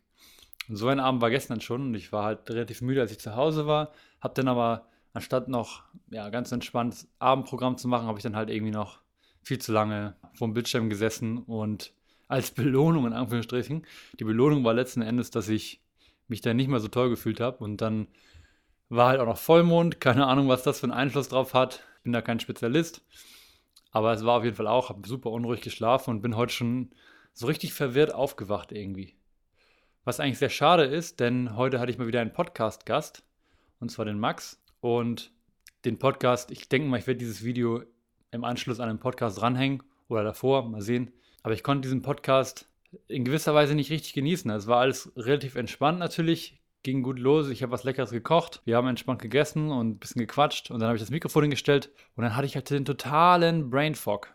Und so ein Abend war gestern schon und ich war halt relativ müde, als ich zu Hause war. Hab dann aber, anstatt noch ja, ganz entspannt Abendprogramm zu machen, habe ich dann halt irgendwie noch viel zu lange vorm Bildschirm gesessen und als Belohnung, in Anführungsstrichen, die Belohnung war letzten Endes, dass ich mich dann nicht mehr so toll gefühlt habe und dann war halt auch noch Vollmond, keine Ahnung, was das für einen Einfluss drauf hat. Ich bin da kein Spezialist, aber es war auf jeden Fall auch, habe super unruhig geschlafen und bin heute schon so richtig verwirrt aufgewacht irgendwie. Was eigentlich sehr schade ist, denn heute hatte ich mal wieder einen Podcast-Gast, und zwar den Max. Und den Podcast, ich denke mal, ich werde dieses Video im Anschluss an den Podcast dranhängen oder davor, mal sehen. Aber ich konnte diesen Podcast in gewisser Weise nicht richtig genießen. Es war alles relativ entspannt natürlich, ging gut los. Ich habe was Leckeres gekocht, wir haben entspannt gegessen und ein bisschen gequatscht und dann habe ich das Mikrofon hingestellt und dann hatte ich halt den totalen Brain Fog.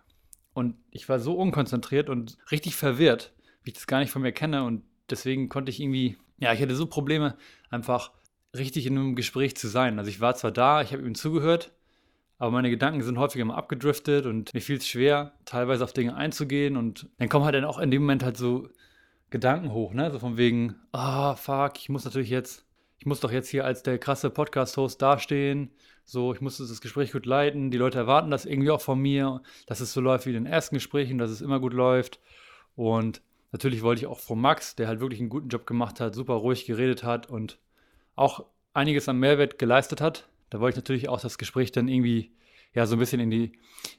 Und ich war so unkonzentriert und richtig verwirrt, wie ich das gar nicht von mir kenne und deswegen konnte ich irgendwie, ja, ich hatte so Probleme, einfach richtig in einem Gespräch zu sein. Also ich war zwar da, ich habe ihm zugehört, aber meine Gedanken sind häufig immer abgedriftet und mir fiel es schwer, teilweise auf Dinge einzugehen und dann kommen halt dann auch in dem Moment halt so Gedanken hoch, ne? So von wegen, ah, fuck, ich muss natürlich jetzt, ich muss doch jetzt hier als der krasse Podcast-Host dastehen. So, ich muss das Gespräch gut leiten. Die Leute erwarten das irgendwie auch von mir, dass es so läuft wie in den ersten Gesprächen, dass es immer gut läuft. Und natürlich wollte ich auch von Max, der halt wirklich einen guten Job gemacht hat, super ruhig geredet hat und auch einiges an Mehrwert geleistet hat. Da wollte ich natürlich auch das Gespräch dann irgendwie ja so ein bisschen in die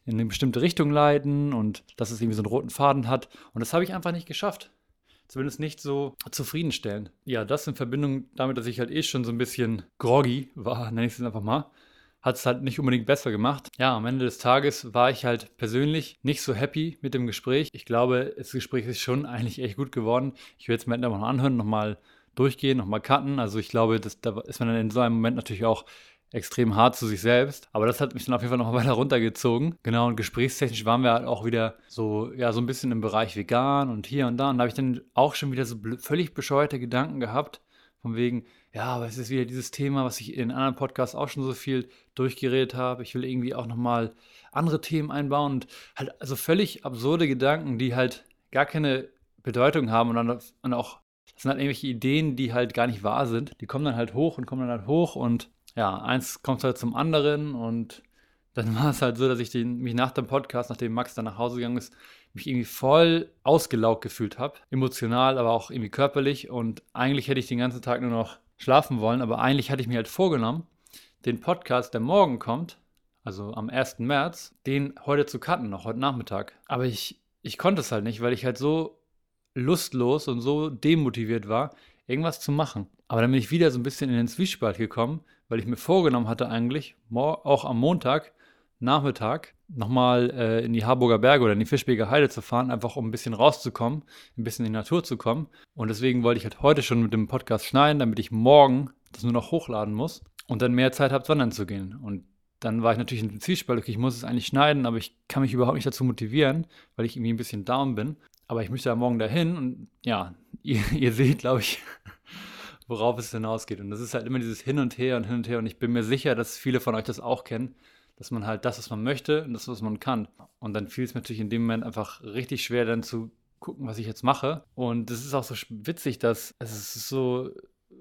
in eine bestimmte Richtung leiten und dass es irgendwie so einen roten Faden hat. Und das habe ich einfach nicht geschafft. Zumindest nicht so zufriedenstellend. Ja, das in Verbindung damit, dass ich halt eh schon so ein bisschen groggy war, nenne ich es einfach mal, hat es halt nicht unbedingt besser gemacht. Ja, am Ende des Tages war ich halt persönlich nicht so happy mit dem Gespräch. Ich glaube, das Gespräch ist schon eigentlich echt gut geworden. Ich werde es mir halt noch anhören, nochmal durchgehen, nochmal cutten. Also ich glaube, das, da ist man dann in so einem Moment natürlich auch extrem hart zu sich selbst. Aber das hat mich dann auf jeden Fall noch weiter runtergezogen. Genau, und gesprächstechnisch waren wir halt auch wieder so, ja, so ein bisschen im Bereich vegan und hier und da. Und da habe ich dann auch schon wieder so völlig bescheuerte Gedanken gehabt. Von wegen, ja, aber es ist wieder dieses Thema, was ich in anderen Podcasts auch schon so viel durchgeredet habe. Ich will irgendwie auch nochmal andere Themen einbauen und halt also völlig absurde Gedanken, die halt gar keine Bedeutung haben und, dann, und auch, das sind halt irgendwelche Ideen, die halt gar nicht wahr sind. Die kommen dann halt hoch und kommen dann halt hoch und ja, eins kommt halt zum anderen und dann war es halt so, dass ich den, mich nach dem Podcast, nachdem Max dann nach Hause gegangen ist, mich irgendwie voll ausgelaugt gefühlt habe. Emotional, aber auch irgendwie körperlich. Und eigentlich hätte ich den ganzen Tag nur noch schlafen wollen, aber eigentlich hatte ich mir halt vorgenommen, den Podcast, der morgen kommt, also am 1. März, den heute zu cutten, noch heute Nachmittag. Aber ich, ich konnte es halt nicht, weil ich halt so lustlos und so demotiviert war, irgendwas zu machen. Aber dann bin ich wieder so ein bisschen in den Zwiespalt gekommen, weil ich mir vorgenommen hatte eigentlich, auch am Montag, Nachmittag, nochmal äh, in die Harburger Berge oder in die Fischbeger Heide zu fahren, einfach um ein bisschen rauszukommen, ein bisschen in die Natur zu kommen. Und deswegen wollte ich halt heute schon mit dem Podcast schneiden, damit ich morgen das nur noch hochladen muss und dann mehr Zeit habe, wandern zu gehen. Und dann war ich natürlich in dem Zielspalt, okay, ich muss es eigentlich schneiden, aber ich kann mich überhaupt nicht dazu motivieren, weil ich irgendwie ein bisschen down bin. Aber ich möchte ja morgen dahin und ja, ihr, ihr seht, glaube ich, worauf es hinausgeht. Und das ist halt immer dieses Hin und Her und Hin und Her. Und ich bin mir sicher, dass viele von euch das auch kennen, dass man halt das, was man möchte und das, was man kann. Und dann fiel es mir natürlich in dem Moment einfach richtig schwer, dann zu gucken, was ich jetzt mache. Und es ist auch so witzig, dass es ist so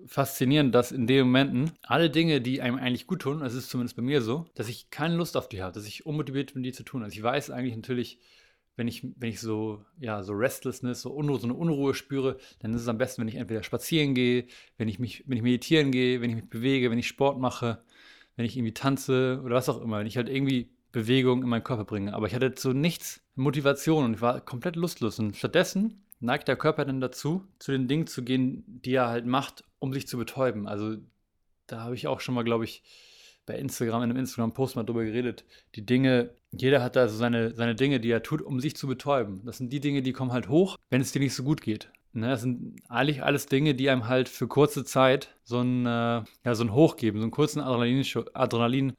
faszinierend, dass in den Momenten alle Dinge, die einem eigentlich gut tun, es ist zumindest bei mir so, dass ich keine Lust auf die habe, dass ich unmotiviert bin, die zu tun. Also ich weiß eigentlich natürlich, wenn ich, wenn ich so, ja, so Restlessness, so, Unruhe, so eine Unruhe spüre, dann ist es am besten, wenn ich entweder spazieren gehe, wenn ich mich, wenn ich meditieren gehe, wenn ich mich bewege, wenn ich Sport mache, wenn ich irgendwie tanze oder was auch immer, wenn ich halt irgendwie Bewegung in meinen Körper bringe. Aber ich hatte so nichts Motivation und ich war komplett lustlos. Und stattdessen neigt der Körper dann dazu, zu den Dingen zu gehen, die er halt macht, um sich zu betäuben. Also da habe ich auch schon mal, glaube ich, bei Instagram, in einem Instagram-Post mal drüber geredet. Die Dinge, jeder hat da so seine, seine Dinge, die er tut, um sich zu betäuben. Das sind die Dinge, die kommen halt hoch, wenn es dir nicht so gut geht. Ne, das sind eigentlich alles Dinge, die einem halt für kurze Zeit so einen, äh, ja, so einen Hoch geben, so einen kurzen Adrenalinschuss Adrenalin,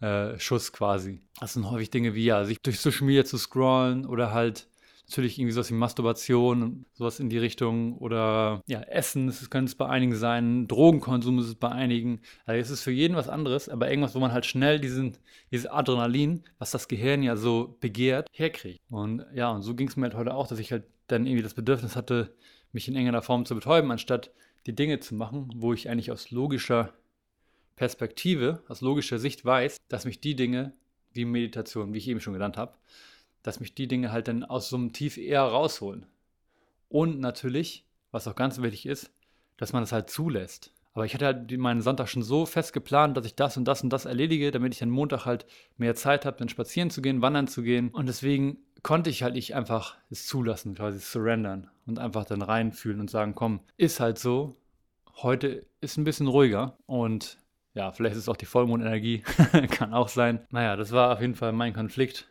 quasi. Das sind häufig Dinge wie, ja, sich durch Social Media zu scrollen oder halt natürlich irgendwie sowas wie Masturbation, sowas in die Richtung oder ja, Essen, das könnte es bei einigen sein, Drogenkonsum ist es bei einigen. Also es ist für jeden was anderes, aber irgendwas, wo man halt schnell diesen, dieses Adrenalin, was das Gehirn ja so begehrt, herkriegt. Und ja, und so ging es mir halt heute auch, dass ich halt dann irgendwie das Bedürfnis hatte, mich in irgendeiner Form zu betäuben, anstatt die Dinge zu machen, wo ich eigentlich aus logischer Perspektive, aus logischer Sicht weiß, dass mich die Dinge, wie Meditation, wie ich eben schon genannt habe, dass mich die Dinge halt dann aus so einem Tief eher rausholen. Und natürlich, was auch ganz wichtig ist, dass man das halt zulässt. Aber ich hatte halt meinen Sonntag schon so fest geplant, dass ich das und das und das erledige, damit ich dann Montag halt mehr Zeit habe, dann spazieren zu gehen, wandern zu gehen. Und deswegen konnte ich halt nicht einfach es zulassen, quasi surrendern und einfach dann reinfühlen und sagen, komm, ist halt so. Heute ist ein bisschen ruhiger und ja, vielleicht ist es auch die Vollmondenergie, kann auch sein. Naja, das war auf jeden Fall mein Konflikt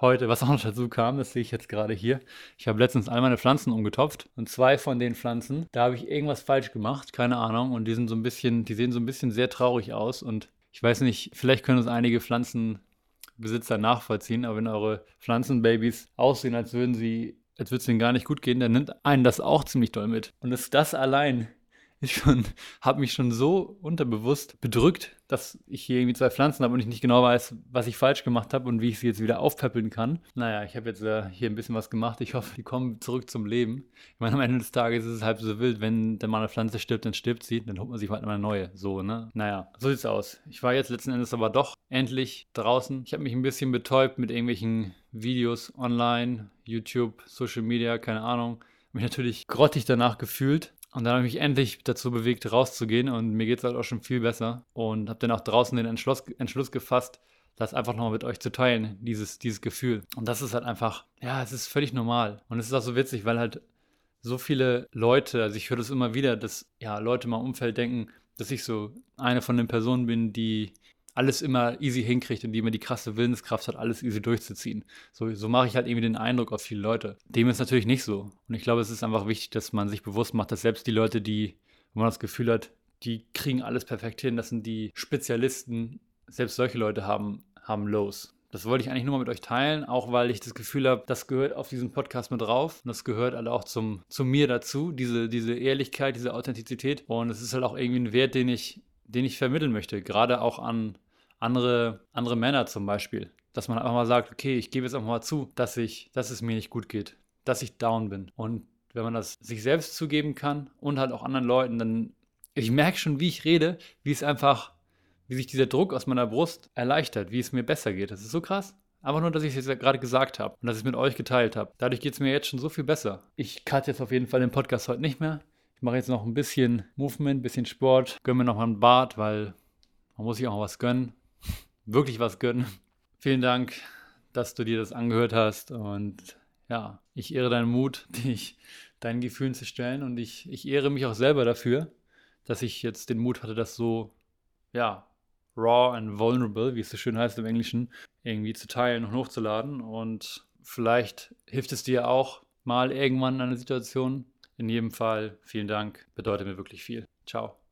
heute, was auch noch dazu kam, das sehe ich jetzt gerade hier. Ich habe letztens all meine Pflanzen umgetopft und zwei von den Pflanzen, da habe ich irgendwas falsch gemacht, keine Ahnung. Und die sind so ein bisschen, die sehen so ein bisschen sehr traurig aus. Und ich weiß nicht, vielleicht können uns einige Pflanzenbesitzer nachvollziehen, aber wenn eure Pflanzenbabys aussehen, als würden sie, als würde es ihnen gar nicht gut gehen, dann nimmt einen das auch ziemlich doll mit. Und ist das allein schon, hat mich schon so unterbewusst bedrückt, dass ich hier irgendwie zwei Pflanzen habe und ich nicht genau weiß, was ich falsch gemacht habe und wie ich sie jetzt wieder aufpäppeln kann. Naja, ich habe jetzt äh, hier ein bisschen was gemacht. Ich hoffe, die kommen zurück zum Leben. Ich meine, am Ende des Tages ist es halb so wild, wenn dann mal eine Pflanze stirbt, dann stirbt sie, dann holt man sich halt mal eine neue. So, ne? Naja, so sieht's aus. Ich war jetzt letzten Endes aber doch endlich draußen. Ich habe mich ein bisschen betäubt mit irgendwelchen Videos online, YouTube, Social Media, keine Ahnung. Mich natürlich grottig danach gefühlt. Und dann habe ich mich endlich dazu bewegt, rauszugehen und mir geht es halt auch schon viel besser. Und habe dann auch draußen den Entschluss, Entschluss gefasst, das einfach nochmal mit euch zu teilen, dieses, dieses Gefühl. Und das ist halt einfach, ja, es ist völlig normal. Und es ist auch so witzig, weil halt so viele Leute, also ich höre das immer wieder, dass ja Leute in meinem Umfeld denken, dass ich so eine von den Personen bin, die alles immer easy hinkriegt und die immer die krasse Willenskraft hat, alles easy durchzuziehen. So, so mache ich halt irgendwie den Eindruck auf viele Leute. Dem ist natürlich nicht so. Und ich glaube, es ist einfach wichtig, dass man sich bewusst macht, dass selbst die Leute, die, wo man das Gefühl hat, die kriegen alles perfekt hin, das sind die Spezialisten, selbst solche Leute haben, haben Lows. Das wollte ich eigentlich nur mal mit euch teilen, auch weil ich das Gefühl habe, das gehört auf diesen Podcast mit drauf. Und das gehört halt auch zum, zu mir dazu, diese, diese Ehrlichkeit, diese Authentizität. Und es ist halt auch irgendwie ein Wert, den ich, den ich vermitteln möchte, gerade auch an andere, andere Männer zum Beispiel. Dass man einfach mal sagt, okay, ich gebe jetzt einfach mal zu, dass, ich, dass es mir nicht gut geht, dass ich down bin. Und wenn man das sich selbst zugeben kann und halt auch anderen Leuten, dann, ich merke schon, wie ich rede, wie es einfach, wie sich dieser Druck aus meiner Brust erleichtert, wie es mir besser geht. Das ist so krass. Einfach nur, dass ich es jetzt gerade gesagt habe und dass ich es mit euch geteilt habe. Dadurch geht es mir jetzt schon so viel besser. Ich cut jetzt auf jeden Fall den Podcast heute nicht mehr. Ich mache jetzt noch ein bisschen Movement, ein bisschen Sport, gönne mir noch mal ein Bad, weil man muss sich auch was gönnen wirklich was gönnen. Vielen Dank, dass du dir das angehört hast und ja, ich ehre deinen Mut, dich deinen Gefühlen zu stellen und ich, ich ehre mich auch selber dafür, dass ich jetzt den Mut hatte, das so, ja, raw and vulnerable, wie es so schön heißt im Englischen, irgendwie zu teilen und hochzuladen und vielleicht hilft es dir auch mal irgendwann in einer Situation. In jedem Fall vielen Dank, bedeutet mir wirklich viel. Ciao.